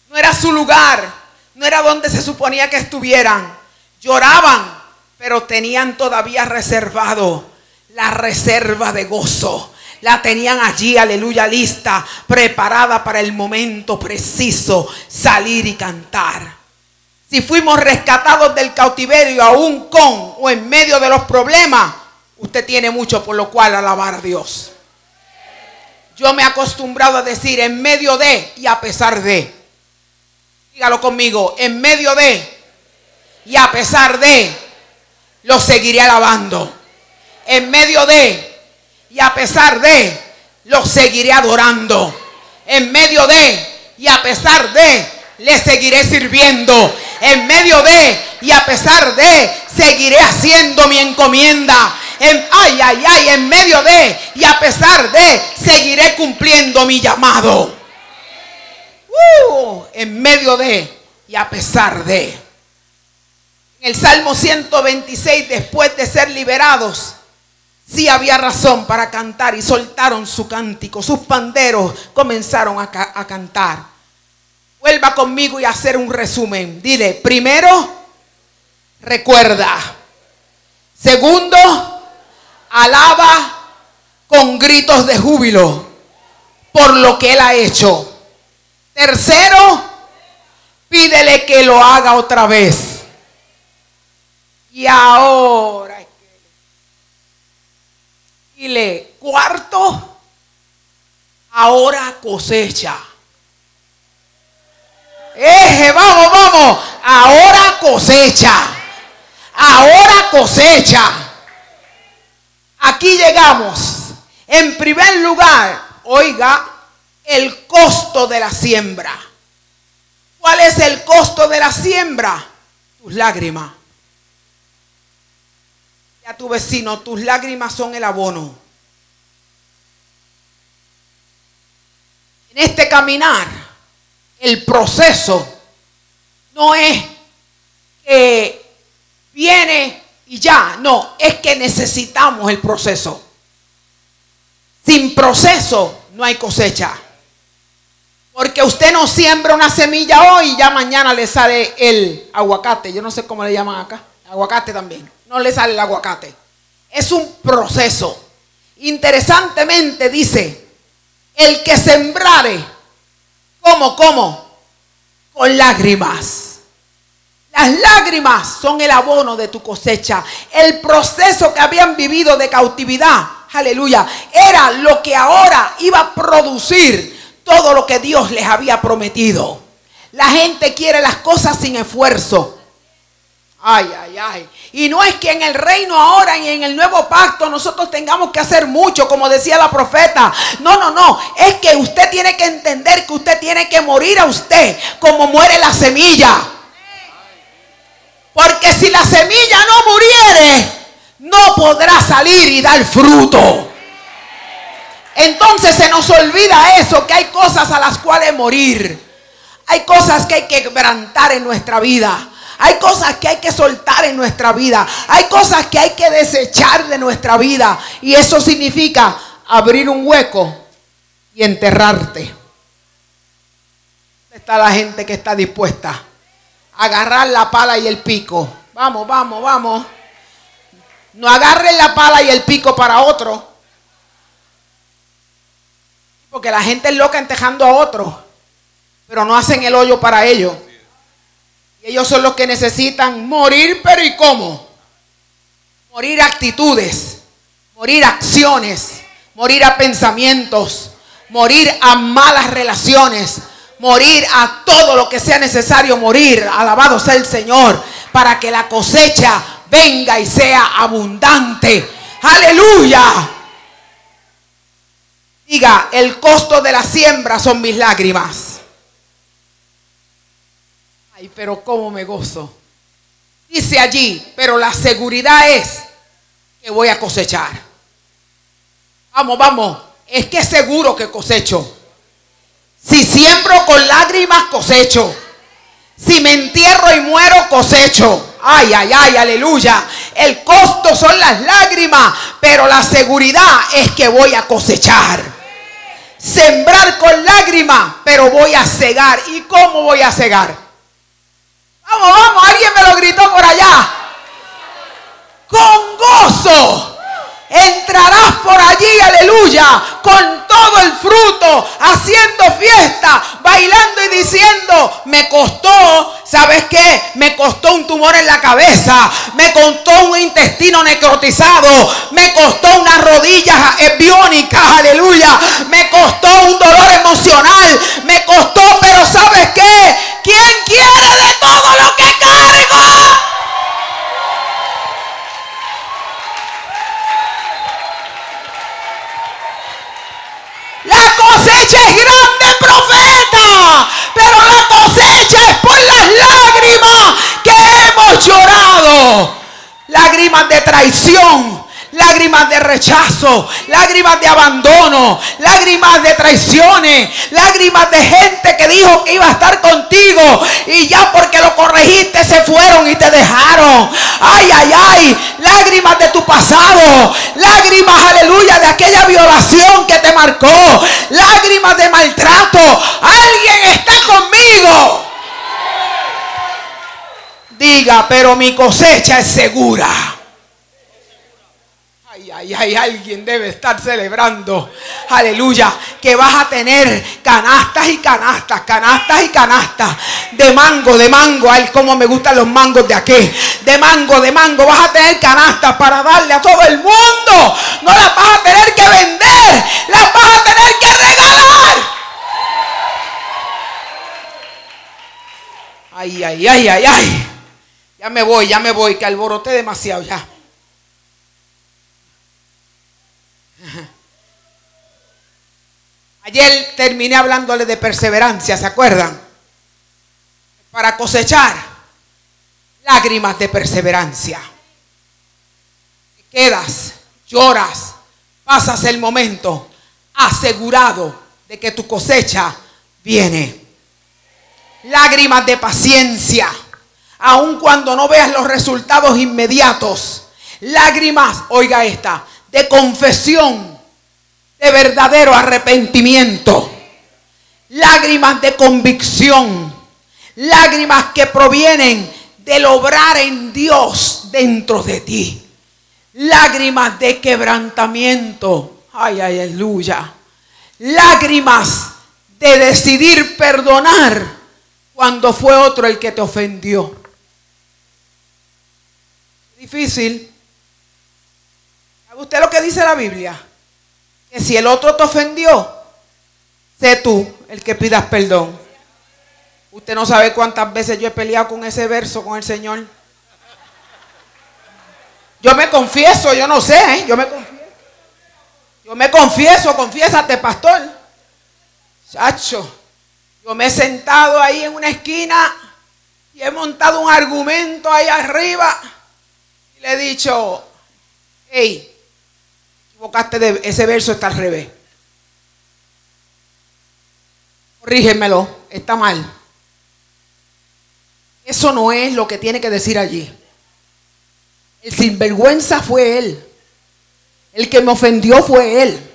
No era su lugar. No era donde se suponía que estuvieran. Lloraban, pero tenían todavía reservado la reserva de gozo. La tenían allí, aleluya, lista, preparada para el momento preciso, salir y cantar. Si fuimos rescatados del cautiverio aún con o en medio de los problemas, usted tiene mucho por lo cual alabar a Dios. Yo me he acostumbrado a decir en medio de y a pesar de. Dígalo conmigo, en medio de y a pesar de, lo seguiré alabando. En medio de y a pesar de, lo seguiré adorando. En medio de y a pesar de, le seguiré sirviendo. En medio de y a pesar de, seguiré haciendo mi encomienda en, ay, ay, ay, en medio de y a pesar de, seguiré cumpliendo mi llamado. Uh, en medio de y a pesar de. El Salmo 126, después de ser liberados, sí había razón para cantar y soltaron su cántico. Sus panderos comenzaron a, a cantar. Vuelva conmigo y hacer un resumen. Dile, primero, recuerda. Segundo, alaba con gritos de júbilo por lo que él ha hecho. Tercero, pídele que lo haga otra vez. Y ahora, le cuarto, ahora cosecha. Eje, vamos, vamos, ahora cosecha. Ahora cosecha. Aquí llegamos. En primer lugar, oiga, el costo de la siembra. ¿Cuál es el costo de la siembra? Tus lágrimas. Y a tu vecino, tus lágrimas son el abono. En este caminar, el proceso no es que viene y ya, no, es que necesitamos el proceso. Sin proceso no hay cosecha. Porque usted no siembra una semilla hoy y ya mañana le sale el aguacate. Yo no sé cómo le llaman acá. Aguacate también. No le sale el aguacate. Es un proceso. Interesantemente dice, el que sembrare, ¿cómo, cómo? Con lágrimas. Las lágrimas son el abono de tu cosecha. El proceso que habían vivido de cautividad, aleluya, era lo que ahora iba a producir todo lo que Dios les había prometido. La gente quiere las cosas sin esfuerzo. Ay, ay, ay. Y no es que en el reino ahora y en el nuevo pacto nosotros tengamos que hacer mucho, como decía la profeta. No, no, no. Es que usted tiene que entender que usted tiene que morir a usted como muere la semilla. Porque si la semilla no muriere, no podrá salir y dar fruto. Entonces se nos olvida eso, que hay cosas a las cuales morir. Hay cosas que hay que quebrantar en nuestra vida. Hay cosas que hay que soltar en nuestra vida. Hay cosas que hay que desechar de nuestra vida. Y eso significa abrir un hueco y enterrarte. Está la gente que está dispuesta a agarrar la pala y el pico. Vamos, vamos, vamos. No agarren la pala y el pico para otro. Porque la gente es loca entejando a otros, pero no hacen el hoyo para ellos. Ellos son los que necesitan morir, pero ¿y cómo? Morir actitudes, morir acciones, morir a pensamientos, morir a malas relaciones, morir a todo lo que sea necesario morir. Alabado sea el Señor, para que la cosecha venga y sea abundante. Aleluya. Diga, el costo de la siembra son mis lágrimas. Ay, pero cómo me gozo. Dice allí, pero la seguridad es que voy a cosechar. Vamos, vamos. Es que seguro que cosecho. Si siembro con lágrimas, cosecho. Si me entierro y muero, cosecho. Ay, ay, ay, aleluya. El costo son las lágrimas, pero la seguridad es que voy a cosechar. Sembrar con lágrimas, pero voy a cegar. ¿Y cómo voy a cegar? Vamos, vamos, alguien me lo gritó por allá. Con gozo entrarás por allí, aleluya, con todo el fruto, haciendo fiesta, bailando y diciendo, me costó, ¿sabes qué? Me costó un tumor en la cabeza, me costó un intestino necrotizado, me costó una rodilla biónica, aleluya, me costó un dolor emocional, me costó, pero ¿sabes qué? Traición, lágrimas de rechazo, lágrimas de abandono, lágrimas de traiciones, lágrimas de gente que dijo que iba a estar contigo y ya porque lo corregiste se fueron y te dejaron. Ay, ay, ay, lágrimas de tu pasado, lágrimas, aleluya, de aquella violación que te marcó, lágrimas de maltrato. Alguien está conmigo. Diga, pero mi cosecha es segura. Ay, ay, alguien debe estar celebrando. Aleluya. Que vas a tener canastas y canastas, canastas y canastas. De mango, de mango. Ay, como me gustan los mangos de aquí. De mango, de mango. Vas a tener canastas para darle a todo el mundo. No las vas a tener que vender. Las vas a tener que regalar. Ay, ay, ay, ay, ay. Ya me voy, ya me voy, que alboroté demasiado ya. Ayer terminé hablándole de perseverancia, ¿se acuerdan? Para cosechar lágrimas de perseverancia. quedas, lloras, pasas el momento asegurado de que tu cosecha viene. Lágrimas de paciencia, aun cuando no veas los resultados inmediatos. Lágrimas, oiga esta, de confesión, de verdadero arrepentimiento, lágrimas de convicción, lágrimas que provienen del obrar en Dios dentro de ti, lágrimas de quebrantamiento, ay, ay, aleluya, lágrimas de decidir perdonar cuando fue otro el que te ofendió. Difícil, usted lo que dice la Biblia? Que si el otro te ofendió, sé tú el que pidas perdón. Usted no sabe cuántas veces yo he peleado con ese verso con el Señor. Yo me confieso, yo no sé, ¿eh? yo me confieso. Yo me confieso, confiésate, pastor. Chacho, yo me he sentado ahí en una esquina y he montado un argumento ahí arriba y le he dicho, hey, de ese verso está al revés. Corrígemelo, está mal. Eso no es lo que tiene que decir allí. El sinvergüenza fue él. El que me ofendió fue él.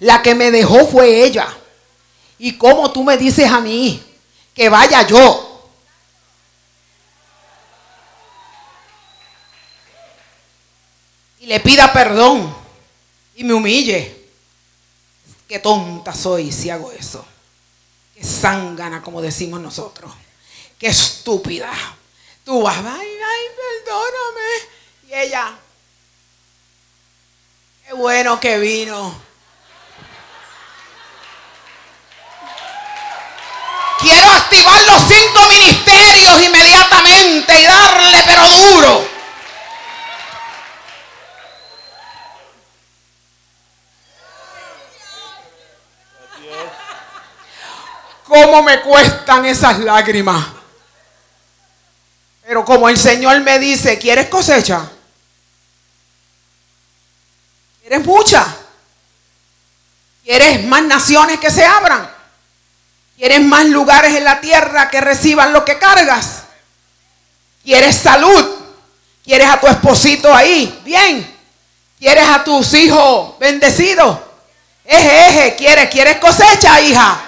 La que me dejó fue ella. Y como tú me dices a mí que vaya yo. Y le pida perdón y me humille. Qué tonta soy si hago eso. Qué zángana, como decimos nosotros. Qué estúpida. Tú vas, ay, ay, perdóname. Y ella, qué bueno que vino. Quiero activar los cinco ministerios inmediatamente y darle pero duro. ¿Cómo me cuestan esas lágrimas? Pero como el Señor me dice, ¿quieres cosecha? ¿Quieres mucha? ¿Quieres más naciones que se abran? ¿Quieres más lugares en la tierra que reciban lo que cargas? ¿Quieres salud? ¿Quieres a tu esposito ahí? Bien. ¿Quieres a tus hijos bendecidos? Eje, eje, ¿quieres? ¿Quieres cosecha, hija?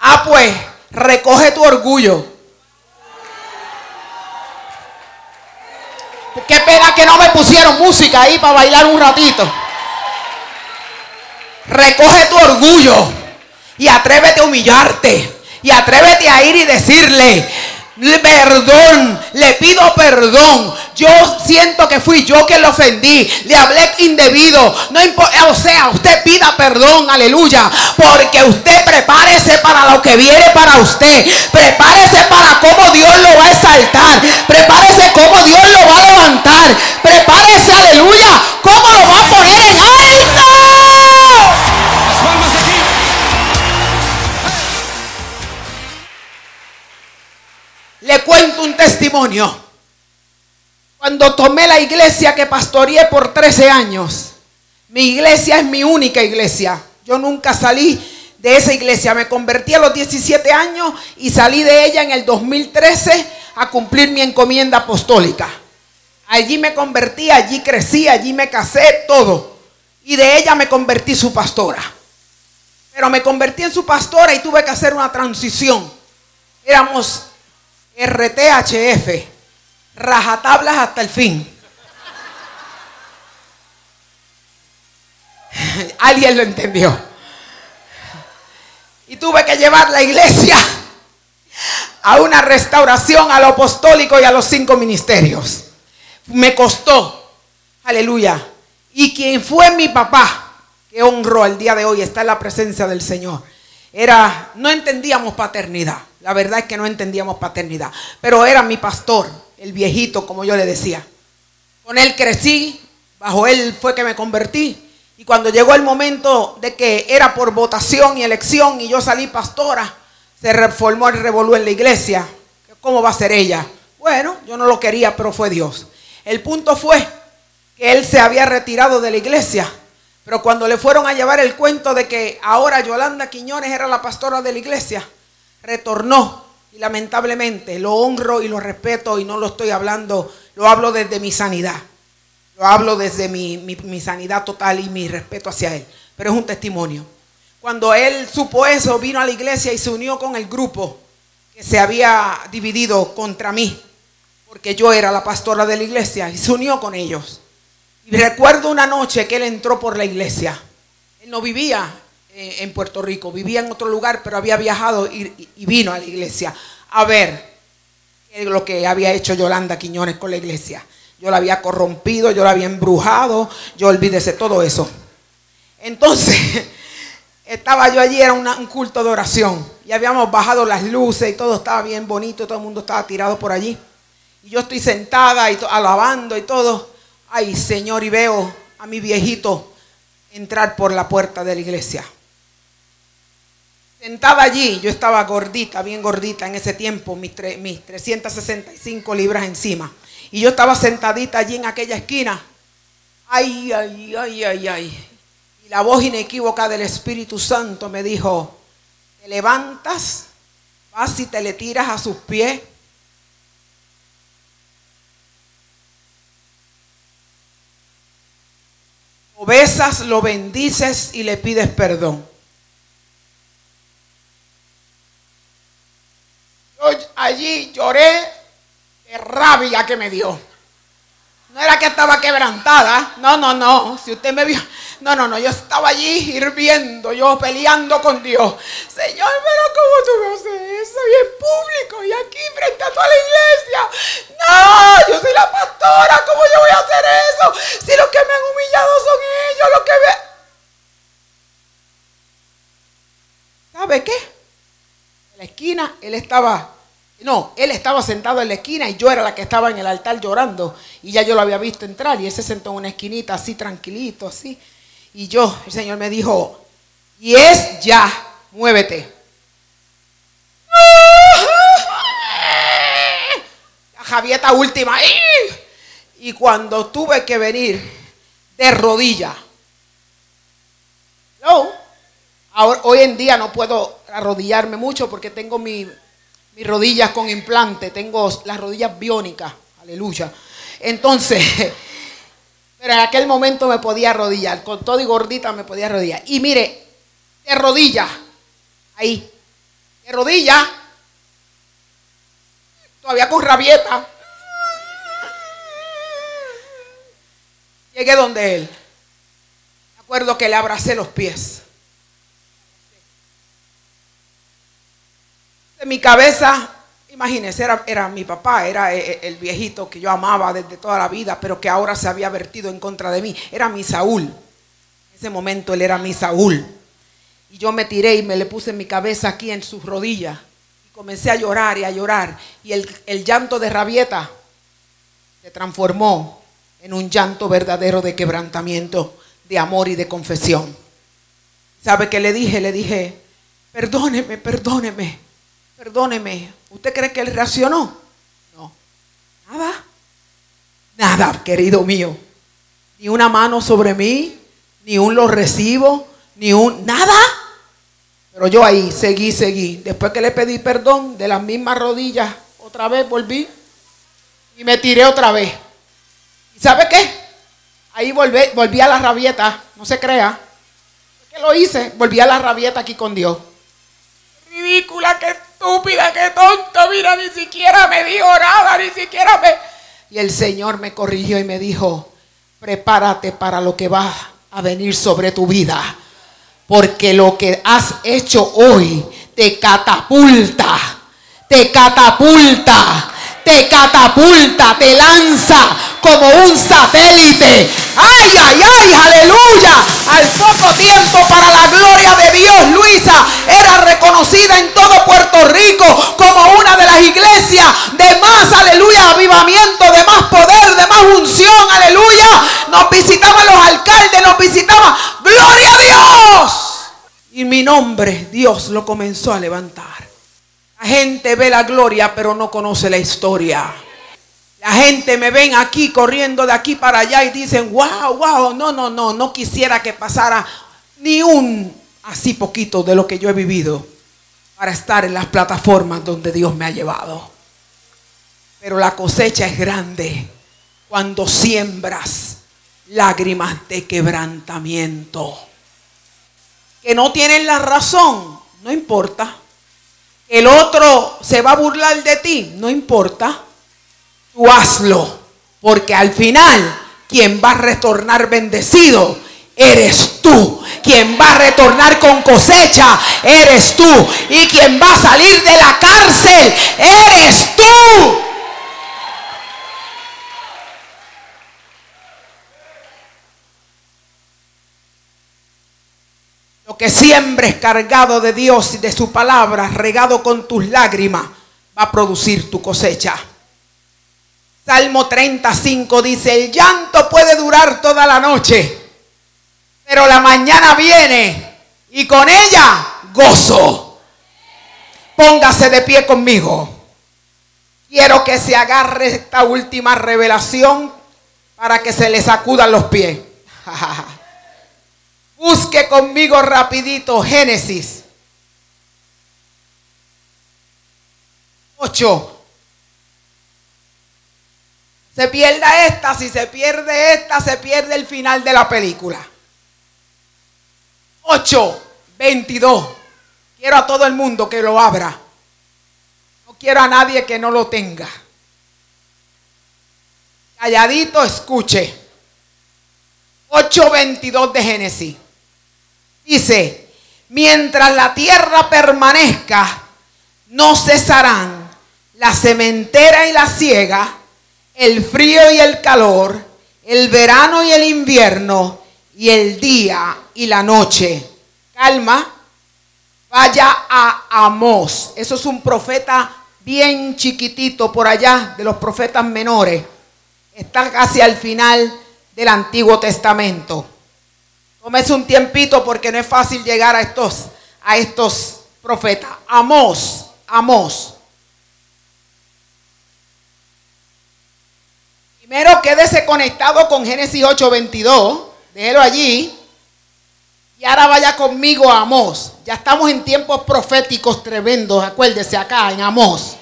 Ah, pues, recoge tu orgullo. Qué pena que no me pusieron música ahí para bailar un ratito. Recoge tu orgullo y atrévete a humillarte. Y atrévete a ir y decirle, perdón, le pido perdón. Yo siento que fui yo que lo ofendí, le hablé indebido. No o sea, usted pida perdón, aleluya, porque usted prepárese para lo que viene para usted. Prepárese para cómo Dios lo va a exaltar. Prepárese cómo Dios lo va a levantar. Prepárese, aleluya, cómo lo va a poner en alto. Le cuento un testimonio. Cuando tomé la iglesia que pastoreé por 13 años, mi iglesia es mi única iglesia. Yo nunca salí de esa iglesia. Me convertí a los 17 años y salí de ella en el 2013 a cumplir mi encomienda apostólica. Allí me convertí, allí crecí, allí me casé, todo. Y de ella me convertí su pastora. Pero me convertí en su pastora y tuve que hacer una transición. Éramos RTHF, rajatablas hasta el fin. Alguien lo entendió. Y tuve que llevar la iglesia a una restauración a lo apostólico y a los cinco ministerios. Me costó. Aleluya. Y quien fue mi papá, que honró al día de hoy, está en la presencia del Señor. Era, no entendíamos paternidad. La verdad es que no entendíamos paternidad. Pero era mi pastor, el viejito, como yo le decía. Con él crecí, bajo él fue que me convertí. Y cuando llegó el momento de que era por votación y elección y yo salí pastora, se reformó el revolú en la iglesia. ¿Cómo va a ser ella? Bueno, yo no lo quería, pero fue Dios. El punto fue que él se había retirado de la iglesia. Pero cuando le fueron a llevar el cuento de que ahora Yolanda Quiñones era la pastora de la iglesia, retornó. Y lamentablemente lo honro y lo respeto y no lo estoy hablando, lo hablo desde mi sanidad. Lo hablo desde mi, sanidad total y mi respeto hacia él. Pero es un testimonio. Cuando él supo eso, vino a la iglesia y se unió con el grupo que se había dividido contra mí. Porque yo era la pastora de la iglesia y se unió con ellos. Y recuerdo una noche que él entró por la iglesia. Él no vivía en Puerto Rico, vivía en otro lugar, pero había viajado y, y vino a la iglesia a ver lo que había hecho Yolanda Quiñones con la iglesia yo la había corrompido, yo la había embrujado, yo olvídese todo eso. Entonces, estaba yo allí, era un culto de oración, y habíamos bajado las luces y todo estaba bien bonito, todo el mundo estaba tirado por allí. Y yo estoy sentada y alabando y todo. Ay, Señor, y veo a mi viejito entrar por la puerta de la iglesia. Sentada allí, yo estaba gordita, bien gordita en ese tiempo, mis, mis 365 libras encima. Y yo estaba sentadita allí en aquella esquina. Ay, ay, ay, ay, ay. Y la voz inequívoca del Espíritu Santo me dijo, te levantas, vas y te le tiras a sus pies. Lo besas, lo bendices y le pides perdón. Yo allí lloré Qué rabia que me dio. No era que estaba quebrantada. No, no, no. Si usted me vio. No, no, no. Yo estaba allí hirviendo, yo peleando con Dios. Señor, pero ¿cómo tú me haces eso? Y en público y aquí frente a toda la iglesia. No, yo soy la pastora. ¿Cómo yo voy a hacer eso? Si los que me han humillado son ellos, los que me. ¿Sabe qué? En la esquina él estaba no, él estaba sentado en la esquina y yo era la que estaba en el altar llorando. Y ya yo lo había visto entrar y él se sentó en una esquinita así tranquilito, así. Y yo, el Señor me dijo, y es ya, muévete. La Javieta última. Y cuando tuve que venir de rodilla. No, hoy en día no puedo arrodillarme mucho porque tengo mi mis rodillas con implante, tengo las rodillas biónicas, aleluya. Entonces, pero en aquel momento me podía arrodillar, con todo y gordita me podía arrodillar. Y mire, de rodilla, ahí, de rodilla, todavía con rabieta, llegué donde él. Me acuerdo que le abracé los pies. En mi cabeza, imagínense, era, era mi papá, era eh, eh, el viejito que yo amaba desde toda la vida, pero que ahora se había vertido en contra de mí. Era mi Saúl. En ese momento él era mi Saúl. Y yo me tiré y me le puse mi cabeza aquí en sus rodillas. Y comencé a llorar y a llorar. Y el, el llanto de rabieta se transformó en un llanto verdadero de quebrantamiento, de amor y de confesión. ¿Sabe qué le dije? Le dije, perdóneme, perdóneme Perdóneme, ¿usted cree que él reaccionó? No. Nada. Nada, querido mío. Ni una mano sobre mí, ni un lo recibo, ni un nada. Pero yo ahí seguí, seguí. Después que le pedí perdón, de las mismas rodillas, otra vez volví y me tiré otra vez. ¿Y sabe qué? Ahí volví, volví a la rabieta, no se crea. ¿Qué lo hice? Volví a la rabieta aquí con Dios. Ridícula, qué estúpida, qué tonta. Mira, ni siquiera me dijo nada, ni siquiera me... Y el Señor me corrigió y me dijo, prepárate para lo que va a venir sobre tu vida. Porque lo que has hecho hoy te catapulta, te catapulta, te catapulta, te lanza como un satélite. Ay, ay, ay, aleluya. Al poco tiempo para la gloria de Dios, Luisa era reconocida en todo Puerto Rico como una de las iglesias de más, aleluya, avivamiento, de más poder, de más unción, aleluya. Nos visitaban los alcaldes, nos visitaban, gloria a Dios. Y mi nombre, Dios lo comenzó a levantar. La gente ve la gloria, pero no conoce la historia. La gente me ven aquí corriendo de aquí para allá y dicen, wow, wow, no, no, no, no quisiera que pasara ni un así poquito de lo que yo he vivido para estar en las plataformas donde Dios me ha llevado. Pero la cosecha es grande cuando siembras lágrimas de quebrantamiento. Que no tienen la razón, no importa. El otro se va a burlar de ti, no importa tú hazlo. Porque al final, quien va a retornar bendecido, eres tú. Quien va a retornar con cosecha, eres tú. Y quien va a salir de la cárcel, eres tú. Lo que siembres cargado de Dios y de su palabra, regado con tus lágrimas, va a producir tu cosecha. Salmo 35 dice, el llanto puede durar toda la noche, pero la mañana viene y con ella gozo. Póngase de pie conmigo. Quiero que se agarre esta última revelación para que se le sacudan los pies. Busque conmigo rapidito Génesis 8. Se pierda esta, si se pierde esta, se pierde el final de la película. 8, 22. Quiero a todo el mundo que lo abra. No quiero a nadie que no lo tenga. Calladito, escuche. 8.22 de Génesis. Dice, mientras la tierra permanezca, no cesarán la cementera y la ciega el frío y el calor, el verano y el invierno, y el día y la noche. Calma, vaya a Amós. Eso es un profeta bien chiquitito por allá de los profetas menores. Está casi al final del Antiguo Testamento. Tómese un tiempito porque no es fácil llegar a estos, a estos profetas. Amós, Amós. Primero quédese conectado con Génesis 8:22. Déjelo allí. Y ahora vaya conmigo a Amós. Ya estamos en tiempos proféticos tremendos. Acuérdese acá en Amós.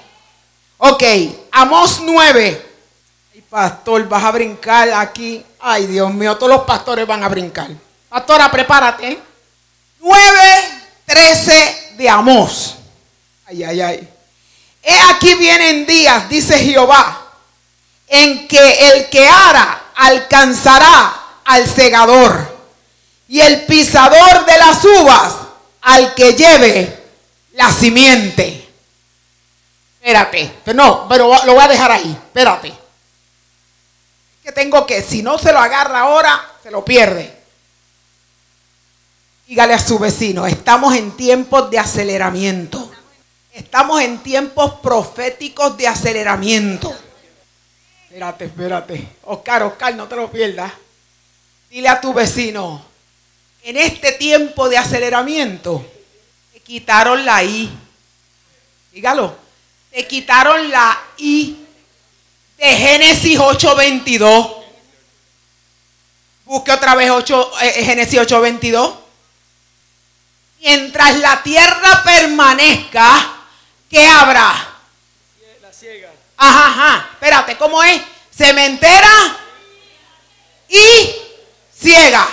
Ok, Amós 9. Ay, pastor, vas a brincar aquí. Ay, Dios mío, todos los pastores van a brincar. Pastora, prepárate. 9, 13 de Amós. Ay, ay, ay. He aquí vienen días, dice Jehová en que el que ara alcanzará al segador y el pisador de las uvas al que lleve la simiente. Espérate, pero no, pero lo voy a dejar ahí, espérate. Es que tengo que, si no se lo agarra ahora, se lo pierde. Dígale a su vecino, estamos en tiempos de aceleramiento. Estamos en tiempos proféticos de aceleramiento. Espérate, espérate. Oscar, Oscar, no te lo pierdas. Dile a tu vecino, en este tiempo de aceleramiento, te quitaron la I. Dígalo. Te quitaron la I de Génesis 8.22. Busque otra vez 8, eh, Génesis 8.22. Mientras la tierra permanezca, ¿qué habrá? La ciega. Ajá, ajá. Espérate, ¿cómo es? Cementera y ciega.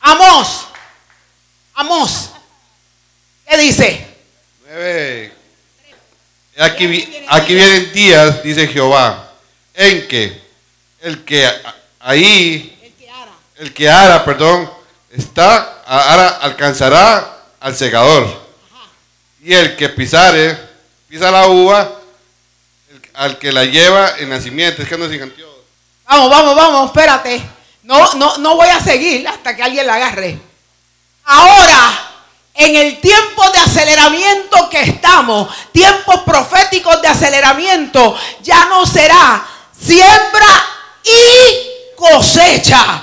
Amos. Amos. ¿Qué dice? 9. Aquí, vi- aquí vienen días, dice Jehová, en que el que ahí, El que ara. el que ara, perdón, está, ara alcanzará al segador. Y el que pisare, pisa la uva, el- al que la lleva en nacimiento. Es que no se. Vamos, vamos, vamos, espérate. No, no, no voy a seguir hasta que alguien la agarre. Ahora, en el tiempo de aceleramiento que estamos, tiempos proféticos de aceleramiento, ya no será siembra y cosecha.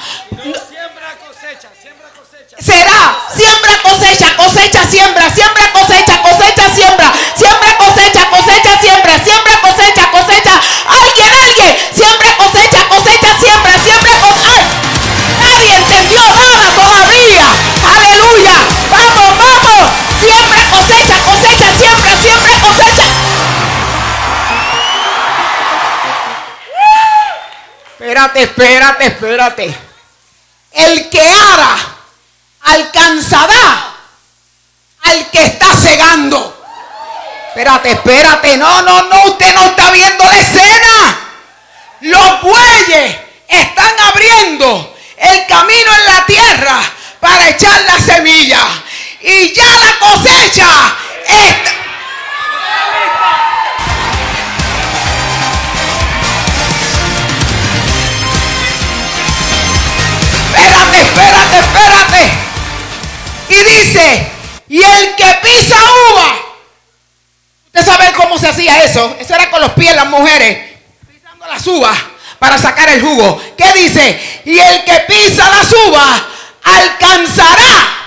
Será siembra, cosecha, cosecha, siembra, siembra, cosecha, cosecha, siembra, siembra, cosecha, cosecha, siembra, siembra, cosecha, cosecha. Alguien, alguien, siembra, cosecha, cosecha, siembra, siembra, cosecha. Nadie entendió nada todavía. Aleluya. Vamos, vamos. Siembra, cosecha, cosecha, siembra, siembra, cosecha. Espérate, espérate, espérate. El que ara alcanzará al que está cegando. Espérate, espérate. No, no, no. Usted no está viendo la escena. Los bueyes están abriendo el camino en la tierra para echar la semilla. Y ya la cosecha está. Espérate, espérate, espérate. Y dice, y el que pisa uva. Usted sabe cómo se hacía eso. Eso era con los pies las mujeres. Pisando las uvas para sacar el jugo. ¿Qué dice? Y el que pisa las uvas alcanzará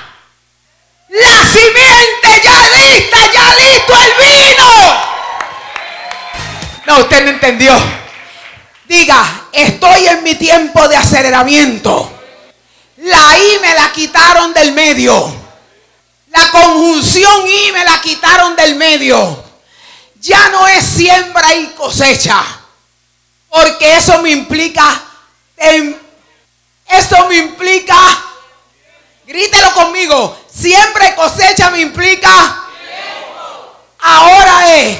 la simiente ya lista, ya listo el vino. No, usted no entendió. Diga, estoy en mi tiempo de aceleramiento. La I me la quitaron del medio. La conjunción I me la quitaron del medio. Ya no es siembra y cosecha. Porque eso me implica. eso me implica. Grítelo conmigo. Siembra y cosecha me implica. Ahora es.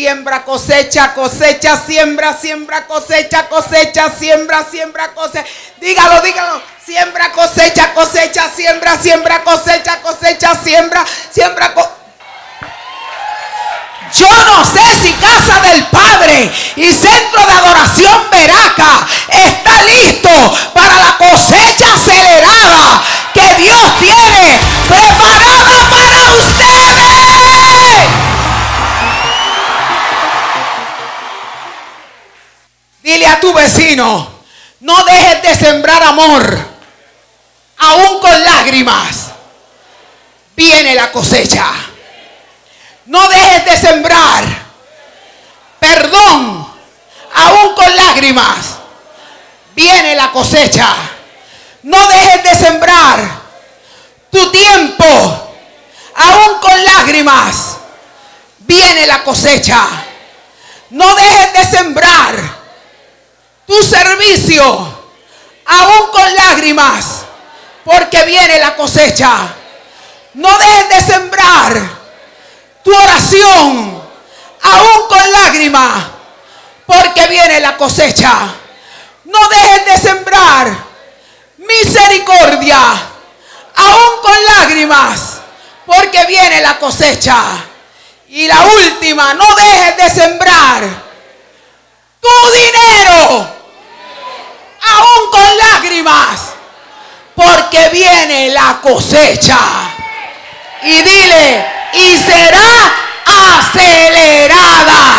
Siembra, cosecha, cosecha, siembra, siembra, cosecha, cosecha, siembra, siembra, cosecha. Dígalo, dígalo. Siembra, cosecha, cosecha, siembra, siembra, cosecha, cosecha, siembra, siembra, co- Yo no sé si Casa del Padre y Centro de Adoración Veraca está listo para la cosecha acelerada que Dios tiene preparada para ustedes. Dile a tu vecino, no dejes de sembrar amor, aún con lágrimas. Viene la cosecha. No dejes de sembrar perdón, aún con lágrimas. Viene la cosecha. No dejes de sembrar tu tiempo, aún con lágrimas. Viene la cosecha. No dejes de sembrar tu servicio, aún con lágrimas, porque viene la cosecha. No dejes de sembrar tu oración, aún con lágrimas, porque viene la cosecha. No dejes de sembrar misericordia, aún con lágrimas, porque viene la cosecha. Y la última, no dejes de sembrar tu dinero, aún con lágrimas, porque viene la cosecha. Y dile, y será acelerada.